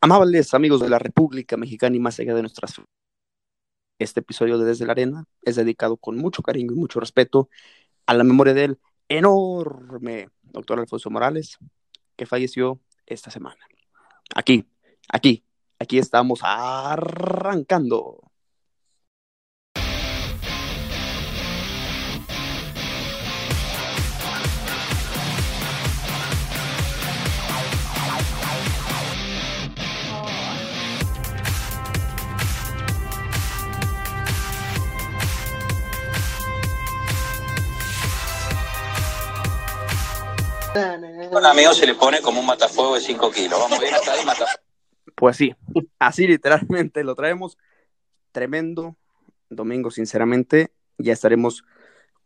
Amables amigos de la República Mexicana y más allá de nuestras este episodio de Desde la Arena es dedicado con mucho cariño y mucho respeto a la memoria del enorme doctor Alfonso Morales, que falleció esta semana. Aquí, aquí, aquí estamos arrancando. Un amigo se le pone como un matafuego de 5 kilos. Vamos bien hasta ahí, matafuego. Pues sí, así literalmente lo traemos. Tremendo domingo, sinceramente. Ya estaremos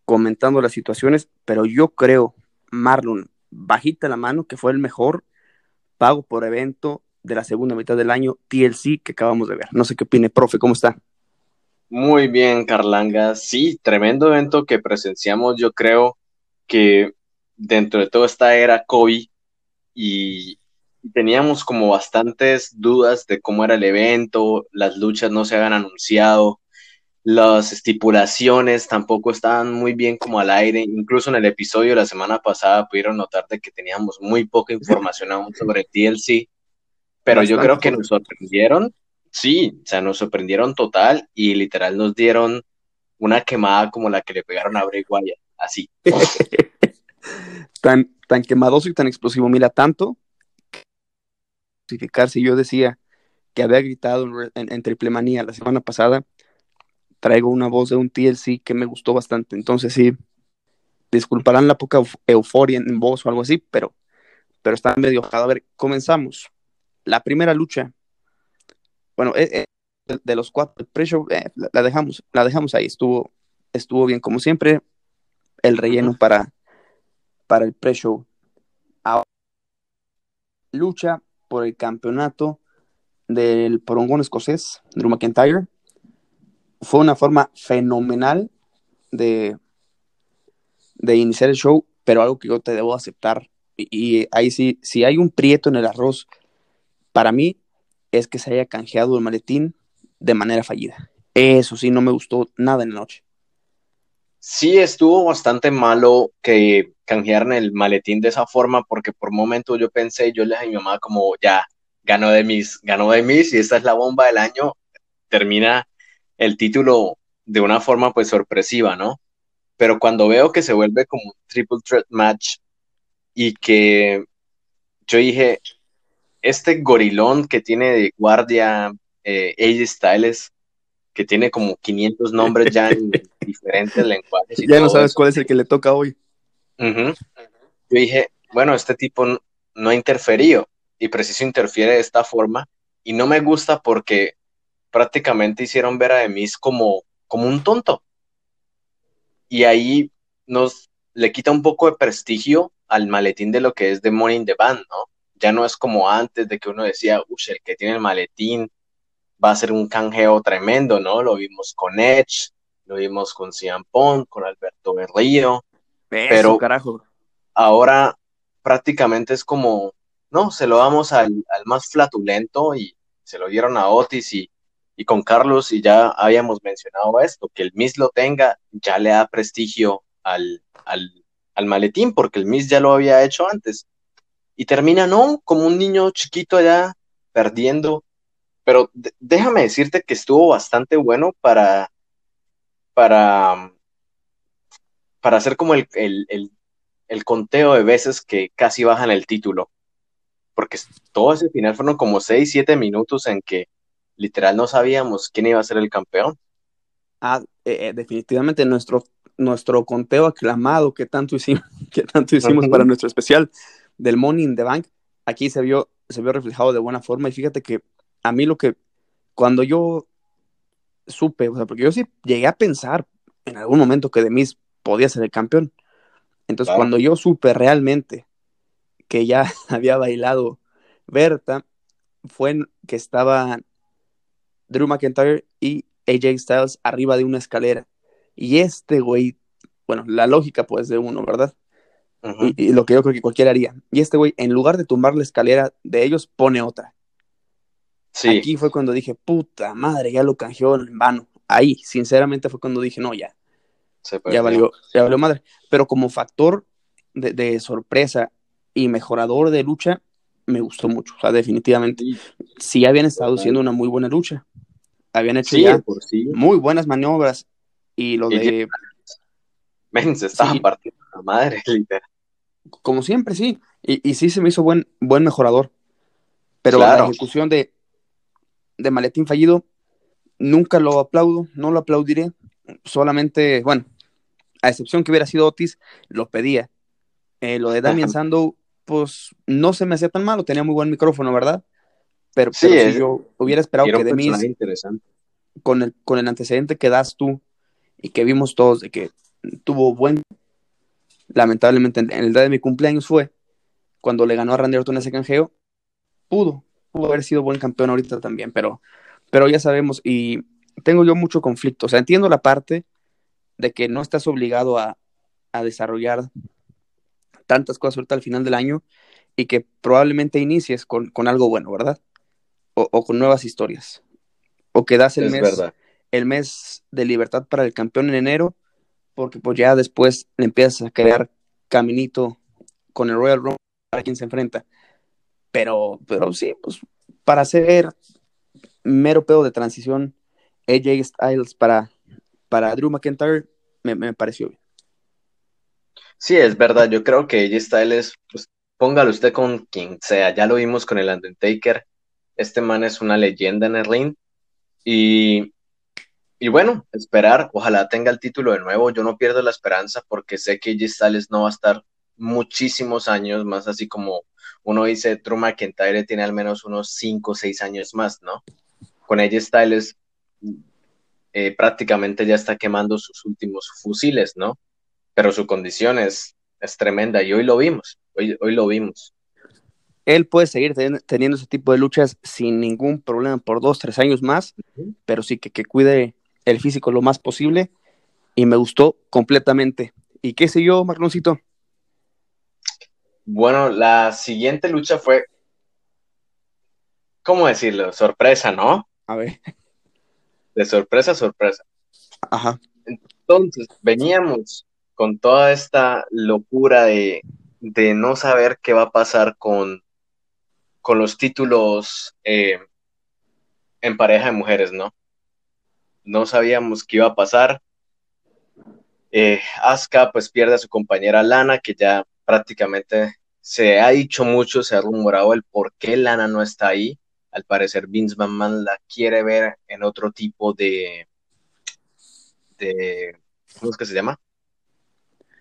comentando las situaciones, pero yo creo, Marlon, bajita la mano, que fue el mejor pago por evento de la segunda mitad del año TLC que acabamos de ver. No sé qué opine, profe, ¿cómo está? Muy bien, Carlanga. Sí, tremendo evento que presenciamos. Yo creo que dentro de toda esta era COVID y teníamos como bastantes dudas de cómo era el evento, las luchas no se habían anunciado, las estipulaciones tampoco estaban muy bien como al aire, incluso en el episodio de la semana pasada pudieron notar de que teníamos muy poca información aún sobre TLC, pero yo creo que nos sorprendieron, sí, o sea, nos sorprendieron total y literal nos dieron una quemada como la que le pegaron a Bray Wyatt, así. tan, tan quemadoso y tan explosivo. Mira, tanto si yo decía que había gritado en, Triple Manía la semana pasada, traigo una voz de un TLC que me gustó bastante. Entonces sí, disculparán la poca euforia en voz o algo así, pero, pero está medio A ver, comenzamos. La primera lucha, bueno, eh, eh, de, los cuatro, pressure, eh, la, dejamos, la dejamos ahí, estuvo, estuvo bien como siempre. El relleno para, para el pre-show. Lucha por el campeonato del porongón escocés, Drew McIntyre. Fue una forma fenomenal de, de iniciar el show, pero algo que yo te debo aceptar. Y, ahí sí, si hay un prieto en el arroz, para mí es que se haya canjeado el maletín de manera fallida. Eso sí, no me gustó nada en la noche. Sí, estuvo bastante malo que canjearan el maletín de esa forma, porque por un momento yo pensé, yo le dije a mi mamá como, ya, ganó de mis, ganó de mis, y esta es la bomba del año, termina el título de una forma pues sorpresiva, ¿no? Pero cuando veo que se vuelve como un triple threat match y que yo dije, este gorilón que tiene de guardia eh, AJ Styles, que tiene como 500 nombres ya en diferentes lenguajes. ya no sabes cuál es el que le toca hoy. Yo dije, bueno, este tipo no ha interferido y preciso interfiere de esta forma y no me gusta porque prácticamente hicieron ver a Demis como, como un tonto. Y ahí nos le quita un poco de prestigio al maletín de lo que es The in the Band, ¿no? Ya no es como antes de que uno decía, uy, el que tiene el maletín va a ser un canjeo tremendo, ¿no? Lo vimos con Edge, lo vimos con Cian Pong, con Alberto Berrío, pero carajo. ahora prácticamente es como, no, se lo damos al, más flatulento y se lo dieron a Otis y, y, con Carlos y ya habíamos mencionado esto, que el Miss lo tenga ya le da prestigio al, al, al maletín porque el Miss ya lo había hecho antes. Y termina, no, como un niño chiquito ya perdiendo pero déjame decirte que estuvo bastante bueno para, para, para hacer como el, conteo de veces que casi bajan el título. Porque todo ese final fueron como 6, 7 minutos en que literal no sabíamos quién iba a ser el campeón. Ah, eh, eh, definitivamente nuestro, nuestro conteo aclamado que tanto hicimos, que tanto hicimos para nuestro especial del Money in the Bank, aquí se vio, se vio reflejado de buena forma y fíjate que a mí lo que, cuando yo supe, o sea, porque yo sí llegué a pensar en algún momento que Demis podía ser el campeón. Entonces, cuando yo supe realmente que ya había bailado Berta, fue que estaba Drew McIntyre y AJ Styles arriba de una escalera. Y este güey, bueno, la lógica pues de uno, ¿verdad? y, y, lo que yo creo que cualquiera haría. Y este güey, en lugar de tumbar la escalera de ellos, pone otra Sí, Aquí fue cuando dije, puta madre, ya lo canjeó en vano. Ahí, sinceramente, fue cuando dije, no, ya, se ya valió, ya valió madre. Pero como factor de, de sorpresa y mejorador de lucha, me gustó mucho. O sea, definitivamente. Sí, habían estado haciendo una muy buena lucha. Habían hecho sí, ya por sí. muy buenas maniobras. Y lo Y de, Men, se estaban Sí. partiendo la madre, literal. como siempre, sí. Y, y sí se me hizo buen, buen mejorador. Pero Claro. la ejecución de, de Maletín Fallido, nunca lo aplaudo, no lo aplaudiré. Solamente, bueno, a excepción que hubiera sido Otis, lo pedía. Eh, lo de Damien Sandow, pues no se me hacía tan malo, tenía muy buen micrófono, ¿verdad? Pero, Sí, pero es- yo hubiera esperado Era que de mí, con el, con el antecedente que das tú y que vimos todos de que tuvo buen, lamentablemente en el día de mi cumpleaños fue cuando le ganó a Randy Orton ese canjeo, pudo, pudo haber sido buen campeón ahorita también, pero, pero ya sabemos y tengo yo mucho conflicto, o sea, entiendo la parte de que no estás obligado a, a desarrollar tantas cosas ahorita al final del año y que probablemente inicies con, con algo bueno, ¿verdad? O, o con nuevas historias. O que das el Es mes, verdad. el mes de libertad para el campeón en enero, porque pues ya después le empiezas a crear caminito con el Royal Rumble para quien se enfrenta. Pero, pero sí, pues para hacer mero pedo de transición, AJ Styles para, para Drew McIntyre me, pareció bien. Sí, es verdad. Yo creo que AJ Styles, pues póngalo usted con quien sea. Ya lo vimos con el Undertaker. Este man es una leyenda en el ring. Y, y bueno, esperar. Ojalá tenga el título de nuevo. Yo no pierdo la esperanza porque sé que AJ Styles no va a estar muchísimos años más, así como uno dice, Drew McIntyre tiene al menos unos 5 o 6 años más, ¿no? Con AJ Styles eh, prácticamente ya está quemando sus últimos fusiles, ¿no? Pero su condición es, es tremenda y hoy lo vimos, hoy, hoy lo vimos. Él puede seguir ten- teniendo ese tipo de luchas sin ningún problema por dos, tres años más, pero sí que, que cuide el físico lo más posible y me gustó completamente. ¿Y qué sé yo, Magnoncito? Bueno, la siguiente lucha fue, ¿cómo decirlo? Sorpresa, ¿no? A ver, De sorpresa a sorpresa. ajá. Entonces, veníamos con toda esta locura de, de no saber qué va a pasar con, con los títulos eh, en pareja de mujeres, ¿no? No sabíamos qué iba a pasar. Eh, Asuka pues pierde a su compañera Lana, que ya prácticamente se ha dicho mucho, se ha rumorado el por qué Lana no está ahí. Al parecer Vince McMahon la quiere ver en otro tipo de, de ¿cómo es que se llama?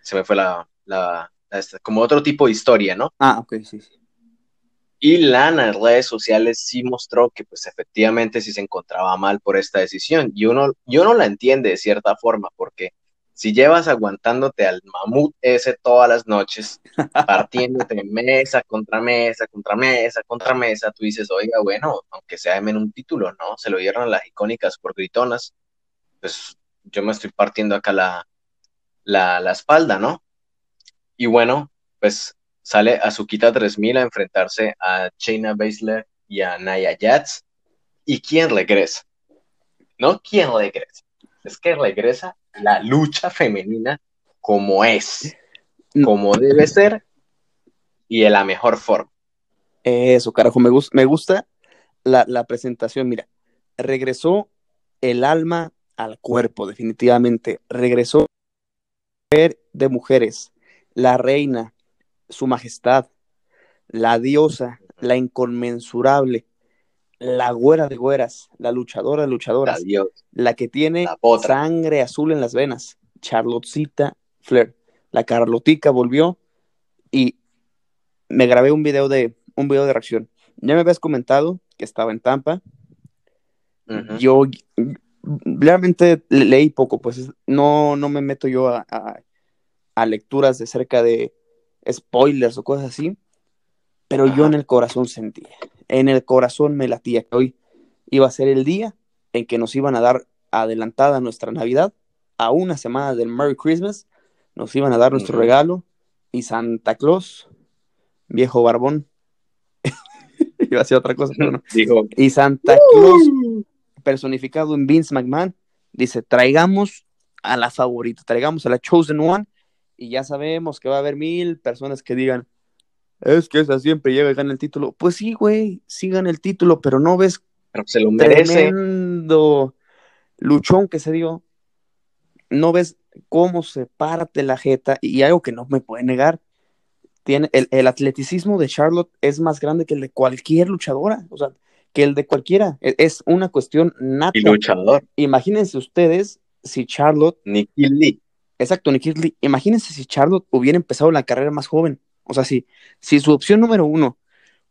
Se me fue la, la, como otro tipo de historia, ¿no? Ah, ok, sí, sí. Y Lana en redes sociales sí mostró que pues efectivamente sí se encontraba mal por esta decisión. Y uno, y uno la entiende de cierta forma, porque si llevas aguantándote al mamut ese todas las noches, partiéndote mesa contra mesa, contra mesa, contra mesa, tú dices, oiga, bueno, aunque sea en un título, ¿no? Se lo dieron las icónicas por gritonas, pues yo me estoy partiendo acá la, la, la espalda, ¿no? Y bueno, pues sale Azukita 3000 a enfrentarse a Shayna Baszler y a Nia Jax. ¿Y quién regresa? ¿No? ¿Quién regresa? Es que regresa la lucha femenina como es, como debe ser y de la mejor forma. Eso, carajo, me, gus- me gusta la, la presentación. Mira, regresó el alma al cuerpo, definitivamente. Regresó de mujeres, la reina, su majestad, la diosa, la inconmensurable, la güera de güeras, la luchadora de luchadoras, Adiós. la que tiene La sangre azul en las venas, Charlottecita Flair. La Carlotica volvió y me grabé un video de un video de reacción. Ya me habías comentado que estaba en Tampa. Yo realmente le- leí poco, pues no, no me meto yo a, a- a lecturas de cerca de spoilers o cosas así, pero yo en el corazón sentía, en el corazón me latía que hoy iba a ser el día en que nos iban a dar adelantada nuestra Navidad, a una semana del Merry Christmas, nos iban a dar nuestro regalo y Santa Claus, viejo barbón, iba a decir otra cosa, pero no. Dijo, Y Santa Claus, personificado en Vince McMahon, dice, traigamos a la favorita, traigamos a la Chosen One, y ya sabemos que va a haber mil personas que digan, es que esa siempre llega y gana el título. Pues sí, güey, sí gana el título, pero no ves pero se lo merece. tremendo luchón que se dio. No ves cómo se parte la jeta y algo que no me puede negar. Tiene el, el atleticismo de Charlotte es más grande que el de cualquier luchadora, o sea, que el de cualquiera. E- Es una cuestión nata. Y luchador. Imagínense ustedes si Charlotte, Nicky Lee. exacto, Nikki Lee, imagínense si Charlotte hubiera empezado la carrera más joven. O sea, si, si su opción número uno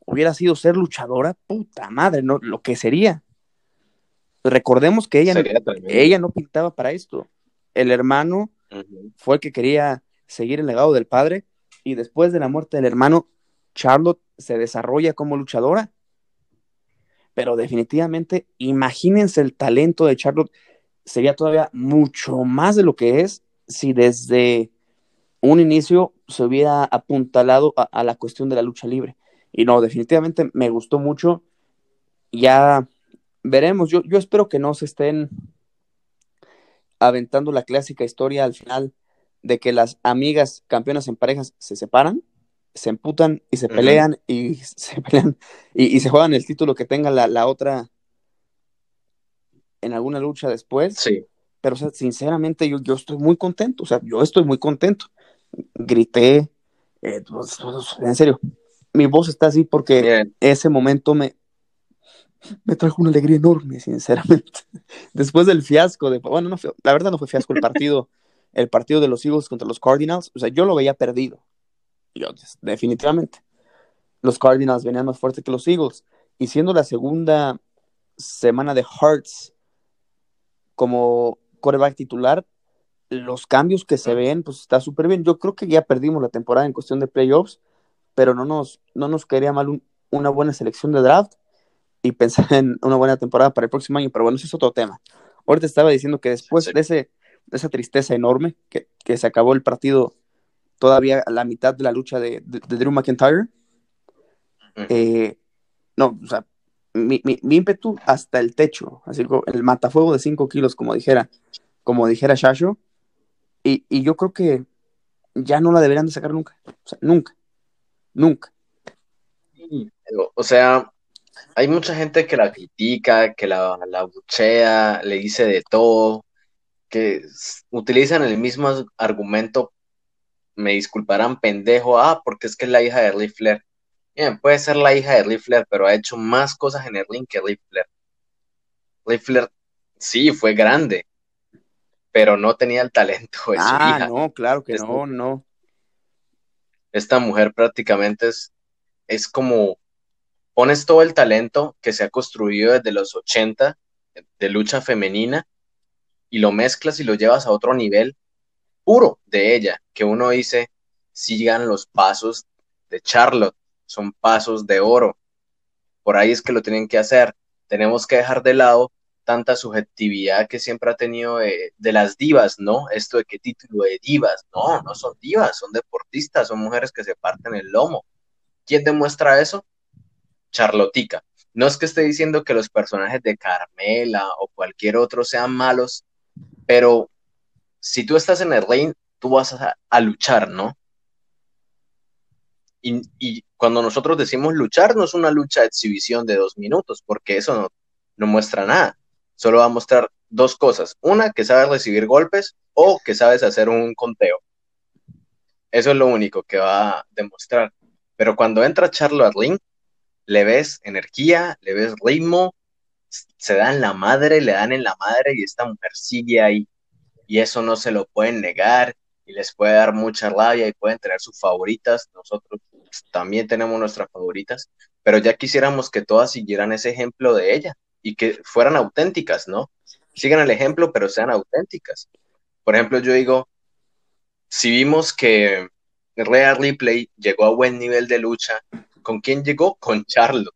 hubiera sido ser luchadora, puta madre, no, lo que sería. Recordemos que ella, Sería tremendo. ella no pintaba para esto. El hermano fue el que quería seguir el legado del padre y después de la muerte del hermano, Charlotte se desarrolla como luchadora. Pero definitivamente, imagínense el talento de Charlotte, sería todavía mucho más de lo que es si desde un inicio se hubiera apuntalado a, a la cuestión de la lucha libre. Y no, definitivamente me gustó mucho. Ya veremos, yo, yo espero que no se estén aventando la clásica historia al final de que las amigas campeonas en parejas se separan, se emputan y se pelean y se pelean y, y se juegan el título que tenga la, la otra en alguna lucha después. Sí. Pero o sea, sinceramente yo, yo estoy muy contento, o sea, yo estoy muy contento. Grité, eh, pues, pues, en serio, mi voz está así porque ese momento me, me trajo una alegría enorme, sinceramente. Después del fiasco de, bueno, no fue- la verdad no fue fiasco el partido, el partido de los Eagles contra los Cardinals, o sea, yo lo veía perdido. Yo, definitivamente. Los Cardinals venían más fuerte que los Eagles. Y siendo la segunda semana de Hearts como quarterback titular, los cambios que se ven, pues está súper bien. Yo creo que ya perdimos la temporada en cuestión de playoffs, pero no nos, no nos quedaría mal un- una buena selección de draft y pensar en una buena temporada para el próximo año, pero bueno, ese es otro tema. Ahorita estaba diciendo que después de, ese, de esa tristeza enorme, que, que se acabó el partido todavía a la mitad de la lucha de, de- de Drew McIntyre, eh, no, o sea, mi, mi- mi ímpetu hasta el techo, así como el matafuego de 5 kilos, como dijera, como dijera Shasho, y, y yo creo que ya no la deberían de sacar nunca, o sea, nunca, nunca. o- sea, hay mucha gente que la critica, que la, la buchea, le dice de todo, que utilizan el mismo argumento, me disculparán, pendejo, ah, porque es que es la hija de Ric Flair. Bien, puede ser la hija de Ric Flair, pero ha hecho más cosas en el ring que. Ric Flair, sí, fue grande, pero no tenía el talento de su ah, hija. no, claro que no, no. esta mujer prácticamente es, es como pones todo el talento que se ha construido desde los 80 de lucha femenina y lo mezclas y lo llevas a otro nivel puro de ella, que uno dice, sigan los pasos de Charlotte, son pasos de oro. Por ahí es que lo tienen que hacer. Tenemos que dejar de lado tanta subjetividad que siempre ha tenido de, de las divas, ¿no? Esto de qué título de divas. No, no son divas, son deportistas, son mujeres que se parten el lomo. ¿Quién demuestra eso? Charlotica. No es que esté diciendo que los personajes de Carmela o cualquier otro sean malos, pero si tú estás en el ring, tú vas a, luchar, ¿no? Y, cuando nosotros decimos luchar, no es una lucha de exhibición de dos minutos, porque eso no muestra nada. Solo va a mostrar dos cosas. Una, que sabes recibir golpes o que sabes hacer un conteo. Eso es lo único que va a demostrar. Pero cuando entra Charlo al ring, le ves energía, le ves ritmo, se dan la madre, le dan en la madre y esta mujer sigue ahí. Y eso no se lo pueden negar y les puede dar mucha rabia y pueden tener sus favoritas. Nosotros también tenemos nuestras favoritas, pero ya quisiéramos que todas siguieran ese ejemplo de ella y que fueran auténticas, ¿no? Sigan el ejemplo, pero sean auténticas. Por ejemplo, yo digo, si vimos que Rhea Ripley llegó a buen nivel de lucha, ¿con quién llegó? Con Charlotte.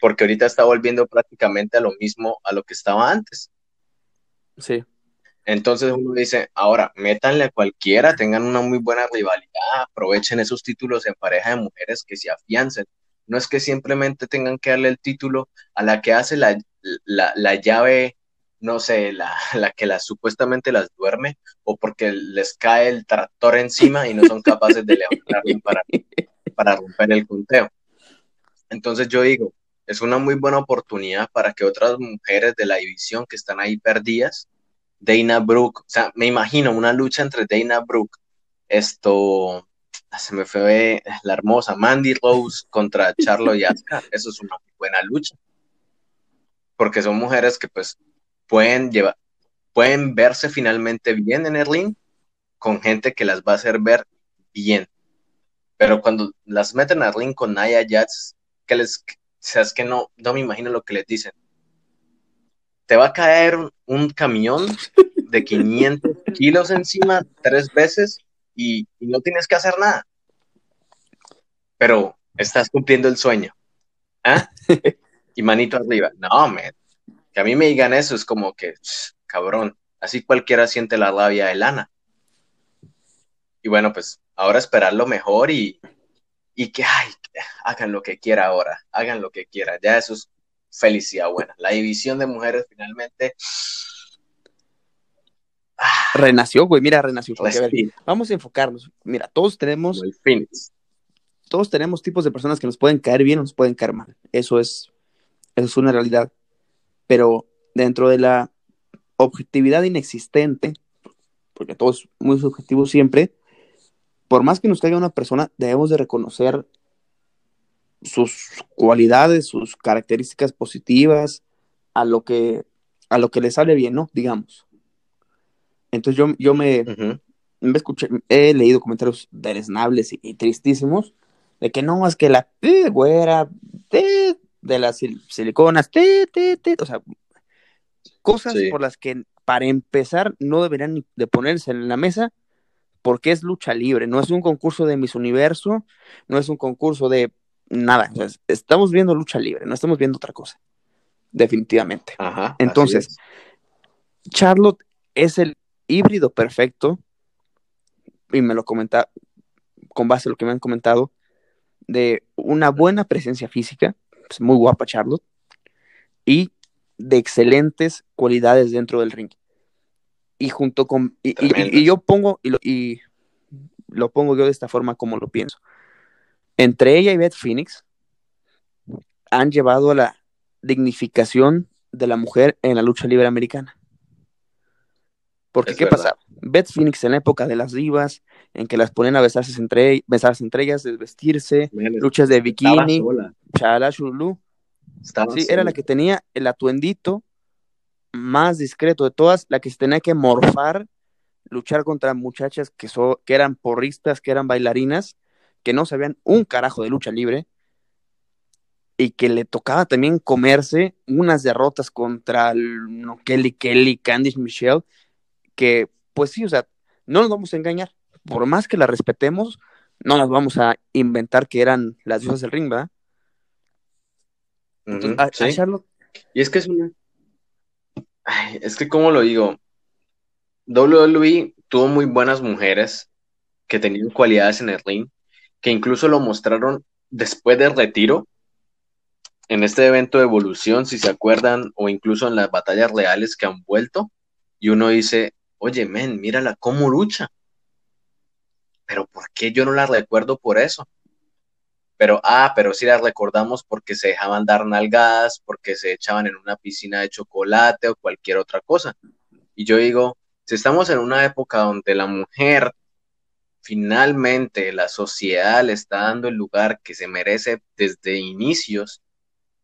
Porque ahorita está volviendo prácticamente a lo mismo a lo que estaba antes. Sí. Entonces uno dice, ahora, métanle a cualquiera, tengan una muy buena rivalidad, aprovechen esos títulos en pareja de mujeres que se afiancen. No es que simplemente tengan que darle el título a la que hace la, la, llave, no sé, la, la, que las supuestamente las duerme, o porque les cae el tractor encima y no son capaces de levantarlo para, para romper el conteo. Entonces yo digo, es una muy buena oportunidad para que otras mujeres de la división que están ahí perdidas, Dana Brooke, o sea, me imagino una lucha entre Dana Brooke, esto, se me fue la hermosa Mandy Rose contra Charlo y Asuka, eso es una buena lucha, porque son mujeres que pues pueden llevar, pueden verse finalmente bien en el ring con gente que las va a hacer ver bien. Pero cuando las meten al ring con Naya Jats, que les, o sea, es que no, no me imagino lo que les dicen. Te va a caer un, camión de 500 kilos encima tres veces y, no tienes que hacer nada. Pero estás cumpliendo el sueño. ¿Ah? Y manito arriba. No, man. Que a mí me digan eso es como que, cabrón, así cualquiera siente la rabia de lana. Y bueno, pues ahora esperar lo mejor y, y que, ay, hagan lo que quiera ahora, hagan lo que quieran, ya eso es felicidad buena. La división de mujeres finalmente... Renació, güey, mira, renació. vamos a enfocarnos. Mira, todos tenemos... Todos tenemos tipos de personas que nos pueden caer bien o nos pueden caer mal. Eso es, eso es una realidad. Pero dentro de la objetividad inexistente, porque todo es muy subjetivo siempre, por más que nos caiga una persona, debemos de reconocer sus cualidades, sus características positivas, a lo que, a lo que le sale bien, ¿no? Digamos. Entonces yo, yo me, me escuché, he leído comentarios deleznables y, tristísimos de que no, es que la güera de, las siliconas, o sea, cosas por las que para empezar no deberían de ponerse en la mesa porque es lucha libre, no es un concurso de Miss Universo, no es un concurso de nada, estamos viendo lucha libre, no estamos viendo otra cosa, definitivamente. Entonces, Charlotte es el híbrido perfecto, y me lo comenta con base a lo que me han comentado, de una buena presencia física, pues, muy guapa Charlotte, y de excelentes cualidades dentro del ring y junto con y, yo pongo y lo, y lo pongo yo de esta forma como lo pienso. Entre ella y Beth Phoenix han llevado a la dignificación de la mujer en la lucha libre americana. Porque, ¿qué pasa? Beth Phoenix en la época de las divas, en que las ponen a besarse entre, besarse entre ellas, desvestirse, luchas de bikini, chala, chulú. Sí, era la que tenía el atuendito más discreto de todas, la que se tenía que morfar, luchar contra muchachas que, que eran porristas, que eran bailarinas, que no sabían un carajo de lucha libre, y que le tocaba también comerse unas derrotas contra no, Kelly Kelly, Candice Michelle, que pues sí, o sea, no nos vamos a engañar, por más que la respetemos, no las vamos a inventar que eran las diosas del ring, ¿verdad? Y es que es una, es que, como lo digo? WWE tuvo muy buenas mujeres que tenían cualidades en el ring, que incluso lo mostraron después del retiro, en este evento de evolución, si se acuerdan, o incluso en las batallas reales que han vuelto, y uno dice, oye, men, mírala cómo lucha. Pero ¿por qué yo no la recuerdo por eso? pero ah, pero sí las recordamos porque se dejaban dar nalgadas, porque se echaban en una piscina de chocolate o cualquier otra cosa. Y yo digo, si estamos en una época donde la mujer finalmente la sociedad le está dando el lugar que se merece desde inicios,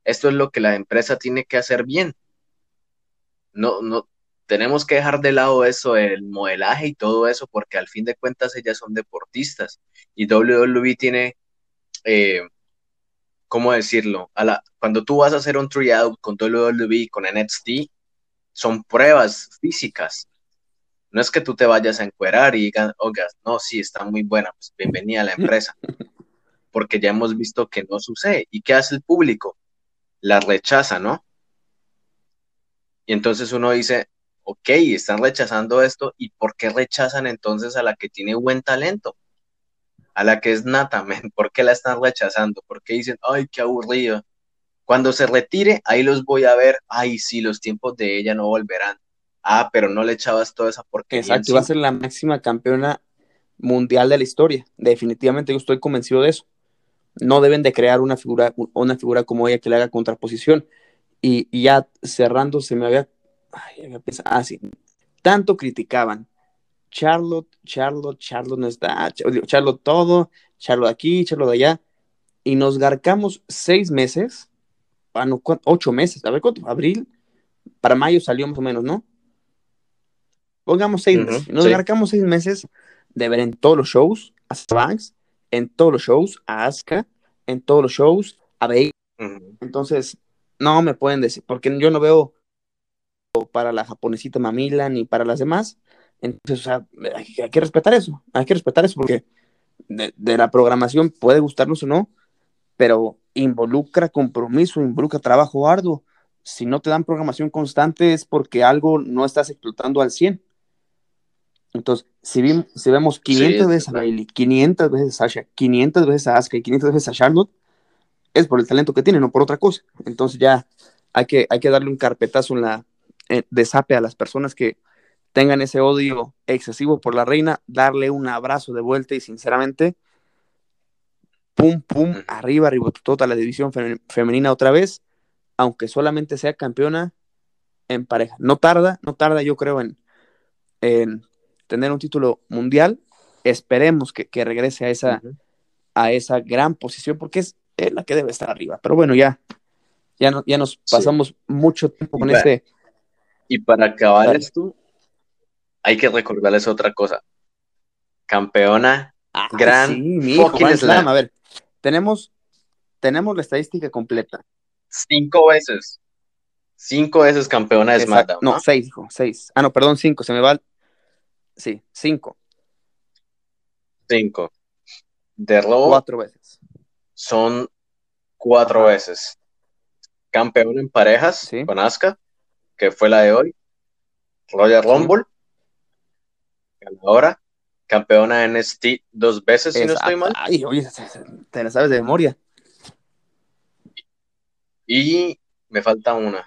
esto es lo que la empresa tiene que hacer bien. No, no, tenemos que dejar de lado eso, el modelaje y todo eso, porque al fin de cuentas ellas son deportistas y WWE tiene eh, ¿cómo decirlo? A la, cuando tú vas a hacer un tryout con WWE, con NXT, son pruebas físicas. No es que tú te vayas a encuerar y digan, oiga, no, sí, está muy buena, pues bienvenida a la empresa. Porque ya hemos visto que no sucede. ¿Y qué hace el público? La rechaza, ¿no? Y entonces uno dice, ok, están rechazando esto, ¿y por qué rechazan entonces a la que tiene buen talento? a la que es Nata, ¿por qué la están rechazando? ¿Por qué dicen, ay, qué aburrido? Cuando se retire, ahí los voy a ver, ay, sí, los tiempos de ella no volverán. Ah, pero no le echabas toda esa porquería. Exacto, va a ser la máxima campeona mundial de la historia. Definitivamente yo estoy convencido de eso. No deben de crear una figura, una figura como ella que le haga contraposición. Y, ya cerrando, se me había, ay, había pensado, ah, sí, tanto criticaban. Charlotte, Charlotte, Charlotte no está, Charlotte todo, Charlotte aquí, Charlotte allá. Y nos garcamos seis meses, ah, no, ocho meses, a ver cuánto, abril, para mayo salió más o menos, ¿no? Pongamos seis meses. Nos garcamos seis meses de ver en todos los shows a Banks, en todos los shows a Asuka, en todos los shows a Bailey. Entonces, no me pueden decir, porque yo no veo para la japonesita Mamila ni para las demás. Entonces, o sea, hay, que respetar eso, hay que respetar eso porque de, la programación puede gustarnos o no, pero involucra compromiso, involucra trabajo arduo. Si no te dan programación constante es porque algo no estás explotando al 100. Entonces, si, si vemos 500 veces a Bailey, 500 veces a Sasha, 500 veces a Asuka y 500 veces a Charlotte, es por el talento que tiene, no por otra cosa. Entonces ya hay que, hay que darle un carpetazo en la desape a las personas que tengan ese odio excesivo por la reina, darle un abrazo de vuelta y sinceramente, pum, pum, arriba, arriba, toda la división femenina otra vez, aunque solamente sea campeona en pareja. No tarda, no tarda yo creo en, en tener un título mundial. Esperemos que, regrese a esa, a esa gran posición porque es la que debe estar arriba. Pero bueno, ya, ya, no, ya nos pasamos mucho tiempo con este. Y para acabar esto, hay que recordarles otra cosa. Campeona, ah, gran sí, A ver, tenemos, tenemos la estadística completa. Cinco veces. Cinco veces campeona de SmackDown. No, seis, hijo, seis. Ah, no, perdón, cinco. Se me va. Sí, cinco. Cinco. De robo. Cuatro veces son cuatro veces. Campeón en parejas con Asuka, que fue la de hoy. Royal Rumble. Ganadora. Campeona en NXT dos veces, si no estoy mal. Ay, oye, te la sabes de memoria. Y me falta una.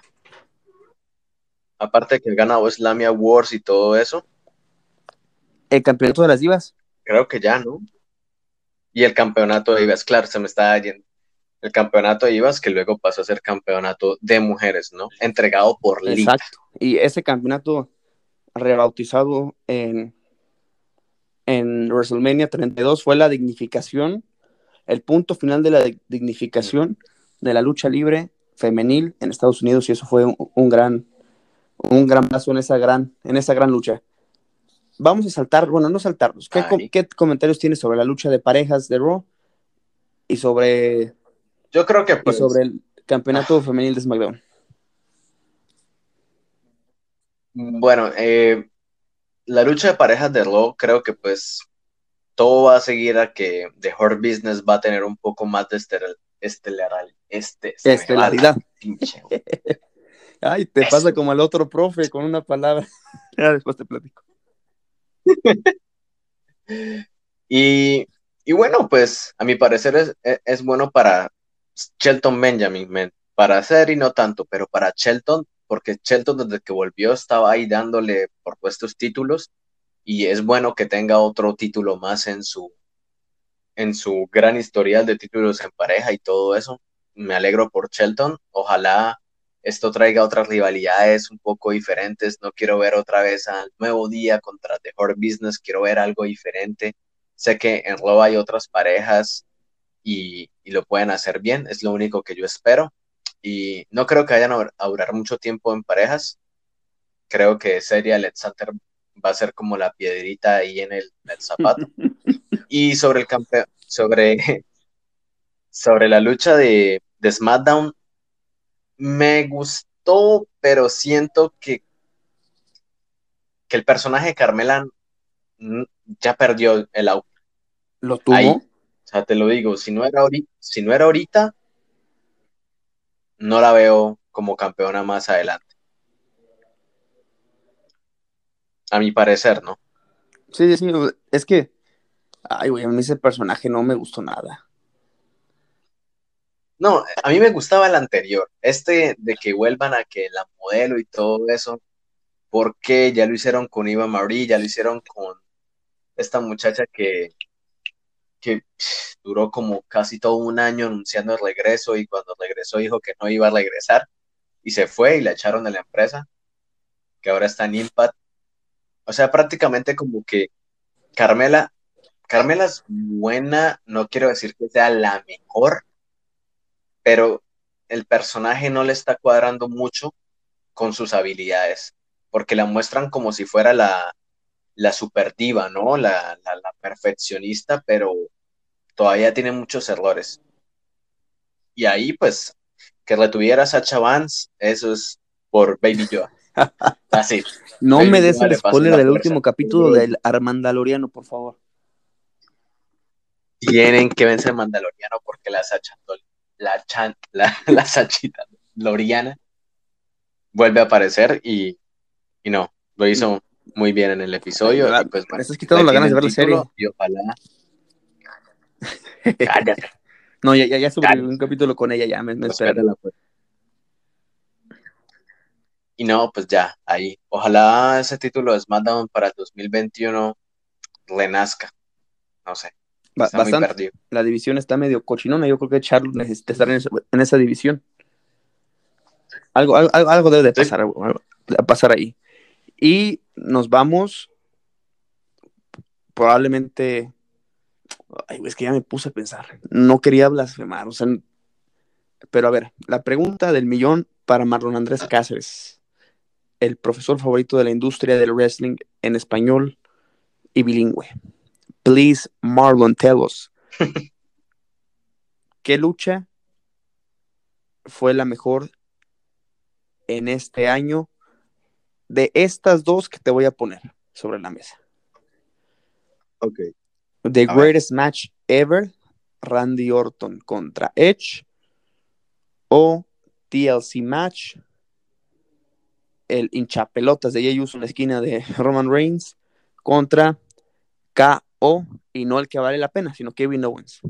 Aparte que gana Slamia Wars y todo eso. ¿El campeonato de las divas? Creo que ya, ¿no? y el campeonato de Ibas, claro, se me está yendo. El campeonato de Ibas que luego pasó a ser campeonato de mujeres, ¿no? Entregado por Lita. Exacto. Y ese campeonato rebautizado en, en WrestleMania 32 fue la dignificación, el punto final de la dignificación de la lucha libre femenil en Estados Unidos y eso fue un, gran un gran paso en esa gran en esa gran lucha vamos a saltar, bueno, no saltarnos. ¿Qué, comentarios tienes sobre la lucha de parejas de Raw y sobre. Yo creo que. Pues, sobre el campeonato femenil de SmackDown. Bueno, eh, la lucha de parejas de Raw, creo que pues todo va a seguir a que The Hurt Business va a tener un poco más de estelar, este, estelaridad. Ay, te pasa como al otro profe con una palabra. ya después te platico. y, bueno, pues a mi parecer es, bueno para Shelton Benjamin, para hacer y no tanto, pero para Shelton, porque Shelton desde que volvió estaba ahí dándole por puestos títulos y es bueno que tenga otro título más en su en su gran historial de títulos en pareja y todo eso. Me alegro por Shelton. Ojalá esto traiga otras rivalidades un poco diferentes. No quiero ver otra vez al nuevo día contra The Hard Business, quiero ver algo diferente. Sé que en Raw hay otras parejas y, lo pueden hacer bien, es lo único que yo espero. Y no creo que vayan a durar mucho tiempo en parejas. Creo que sería Alexander va a ser como la piedrita ahí en el, zapato. y sobre el campeón, sobre, sobre la lucha de, de SmackDown, me gustó, pero siento que, que el personaje de Carmela ya perdió el auto. ¿Lo tuvo? o sea, te lo digo, si no, era ahorita, si no era ahorita, no la veo como campeona más adelante. A mi parecer, ¿no? Sí, sí, es que Ay, güey, a mí ese personaje no me gustó nada. No, a mí me gustaba el anterior, este de que vuelvan a que la modelo y todo eso, porque ya lo hicieron con Eva Marie, ya lo hicieron con esta muchacha que, que duró como casi todo un año anunciando el regreso y cuando regresó dijo que no iba a regresar y se fue y la echaron de la empresa, que ahora está en Impact. O sea, prácticamente como que Carmela, Carmela es buena, no quiero decir que sea la mejor, pero el personaje no le está cuadrando mucho con sus habilidades, porque la muestran como si fuera la, la super diva, ¿no? La, la, perfeccionista, pero todavía tiene muchos errores. Y ahí, pues, que retuviera a Sacha Vance, eso es por Baby Yoda. Así. no me des el spoiler del último capítulo del Armandaloriano, por favor. Tienen que vencer Mandaloriano porque la Sacha la, chan, la, la Sachita Loriana vuelve a aparecer y, y no, lo hizo muy bien en el episodio. Y pues, me estás quitando las ganas de ver la serie. Y ojalá. Cállate. No, ya, ya, ya sobre un capítulo con ella, ya me, me pues. Y no, pues ya, ahí. Ojalá ese título de SmackDown para el 2021 renazca. No sé. bastante. La división está medio cochinona. Yo creo que Charlotte necesita estar en esa, división. Algo, algo, algo debe de pasar, pasar ahí. Y nos vamos probablemente. Ay, es que ya me puse a pensar. No quería blasfemar, o sea. Pero a ver, la pregunta del millón para Marlon Andrés Cáceres, el profesor favorito de la industria del wrestling en español y bilingüe. Please, Marlon, tell us. ¿Qué lucha fue la mejor en este año de estas dos que te voy a poner sobre la mesa. Ok. The greatest match ever, Randy Orton contra Edge o TLC match, el hinchapelotas de Jey Uso en la esquina de Roman Reigns contra KO y no el que vale la pena, sino Kevin Owens.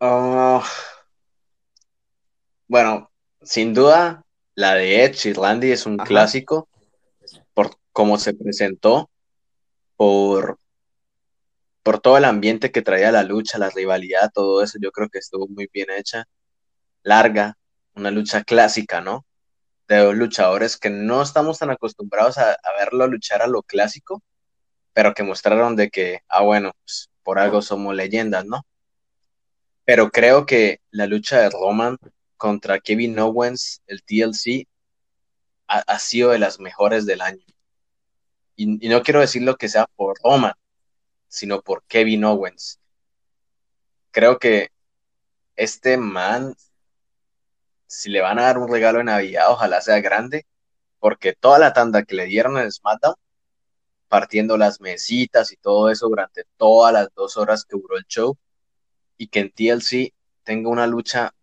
Ah, bueno, sin duda, la de Edge y Randy es un clásico por cómo se presentó, por, por todo el ambiente que traía la lucha, la rivalidad, todo eso. Yo creo que estuvo muy bien hecha, larga, una lucha clásica, ¿no? De dos luchadores que no estamos tan acostumbrados a, verlo luchar a lo clásico, pero que mostraron de que, ah, bueno, pues, por algo somos leyendas, ¿no? Pero creo que la lucha de Roman contra Kevin Owens, el TLC, ha, sido de las mejores del año. Y, no quiero decir lo que sea por Roman, sino por Kevin Owens. Creo que este man, si le van a dar un regalo de Navidad, ojalá sea grande, porque toda la tanda que le dieron en SmackDown, partiendo las mesitas y todo eso durante todas las dos horas que duró el show, y que en TLC tenga una lucha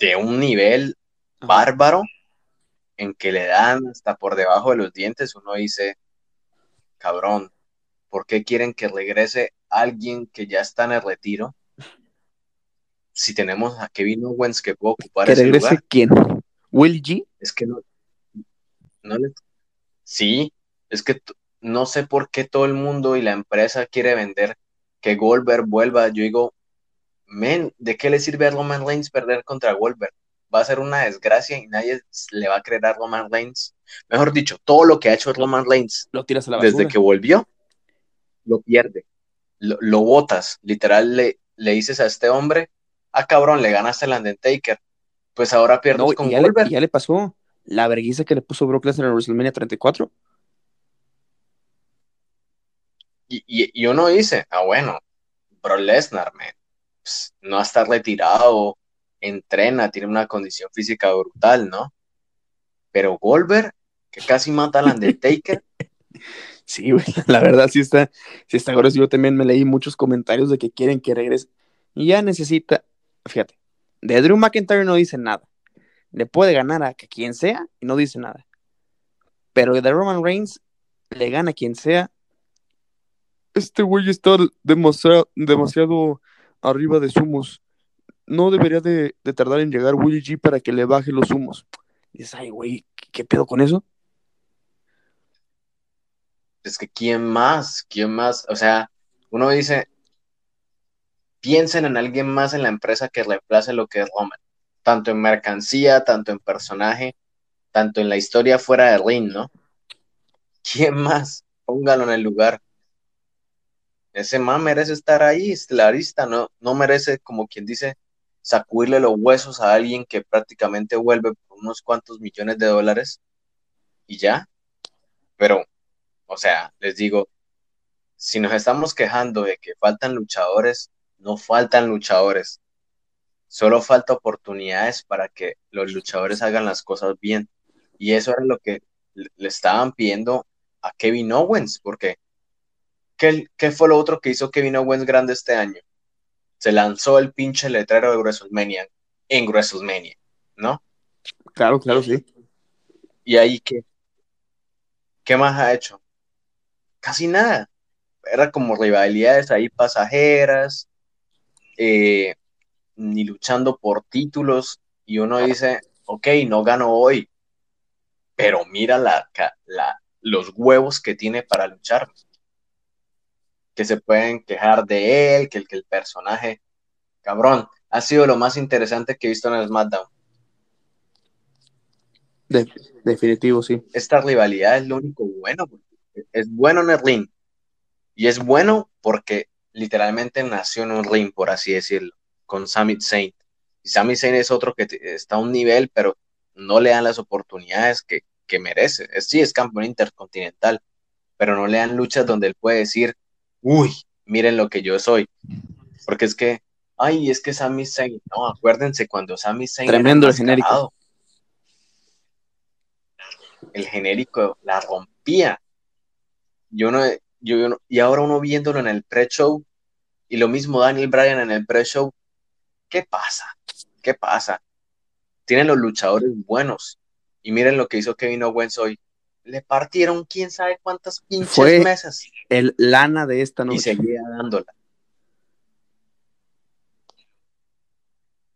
de un nivel bárbaro en que le dan hasta por debajo de los dientes, uno dice, cabrón, ¿por qué quieren que regrese alguien que ya está en el retiro? Si tenemos a Kevin Owens que puede ocupar ¿Que regrese quién? ¿Will G? Es que no, no le... Sí, es que no sé por qué todo el mundo y la empresa quiere vender que Goldberg vuelva. Yo digo, men, ¿de qué le sirve a Roman Reigns perder contra Goldberg? Va a ser una desgracia y nadie le va a creer a Roman Reigns. Mejor dicho, todo lo que ha hecho Roman Reigns lo tiras a la desde que volvió, lo pierde. Lo, botas. Literal, le, le dices a este hombre, ah, cabrón, le ganaste el Undertaker. Pues ahora pierdes con ya. Le, ya le pasó la vergüenza que le puso Brock Lesnar en WrestleMania 34. Y, y, y uno dice, ah, bueno, Brock Lesnar, man pues, no está retirado, entrena, tiene una condición física brutal, ¿no? Pero Goldberg, que casi mata al Undertaker. Sí, la verdad sí está, sí está grueso. Yo también me leí muchos comentarios de que quieren que regrese. Y ya necesita, fíjate, de Drew McIntyre no dice nada. Le puede ganar a quien sea y no dice nada. Pero de Roman Reigns le gana a quien sea. Este güey está demasiado, demasiado arriba de sumos. No debería de, tardar en llegar Willie G para que le baje los humos. dices, ay, güey, ¿qué pedo con eso? Es que ¿quién más? ¿Quién más? O sea, uno dice, piensen en alguien más en la empresa que reemplace lo que es Roman, tanto en mercancía, tanto en personaje, tanto en la historia fuera de ring, ¿no? ¿Quién más? Póngalo en el lugar. Ese man merece estar ahí, estelarista, no, no merece, como quien dice, sacudirle los huesos a alguien que prácticamente vuelve por unos cuantos millones de dólares y ya. Pero, o sea, les digo, si nos estamos quejando de que faltan luchadores, no faltan luchadores. Solo falta oportunidades para que los luchadores hagan las cosas bien. Y eso era lo que le estaban pidiendo a Kevin Owens, porque ¿qué, ¿qué, fue lo otro que hizo Kevin Owens grande este año? Se lanzó el pinche letrero de WrestleMania en WrestleMania, ¿no? Claro, claro, sí. ¿Y ahí qué? ¿Qué más ha hecho? Casi nada. Era como rivalidades ahí pasajeras, eh, ni luchando por títulos y uno dice, ok, no gano hoy, pero mira la, la, los huevos que tiene para luchar. Que se pueden quejar de él, que el, que el personaje, cabrón, ha sido lo más interesante que he visto en el SmackDown. definitivo, sí. Esta rivalidad es lo único bueno. Es bueno en el ring. Y es bueno porque literalmente nació en un ring, por así decirlo, con Sami Zayn. Y Sami Zayn es otro que está a un nivel, pero no le dan las oportunidades que, que merece. Es, sí, es campeón intercontinental, pero no le dan luchas donde él puede decir, uy, miren lo que yo soy. Porque es que, ay, es que Sami Zayn, no, acuérdense cuando Sami Zayn. Tremendo el genérico. El genérico la rompía. Yo no, yo, y ahora uno viéndolo en el pre-show, y lo mismo Daniel Bryan en el pre-show, ¿qué pasa? ¿Qué pasa? Tienen los luchadores buenos. Y miren lo que hizo Kevin Owens hoy. Le partieron quién sabe cuántas pinches mesas. El lana de esta noche. Y seguía dándola.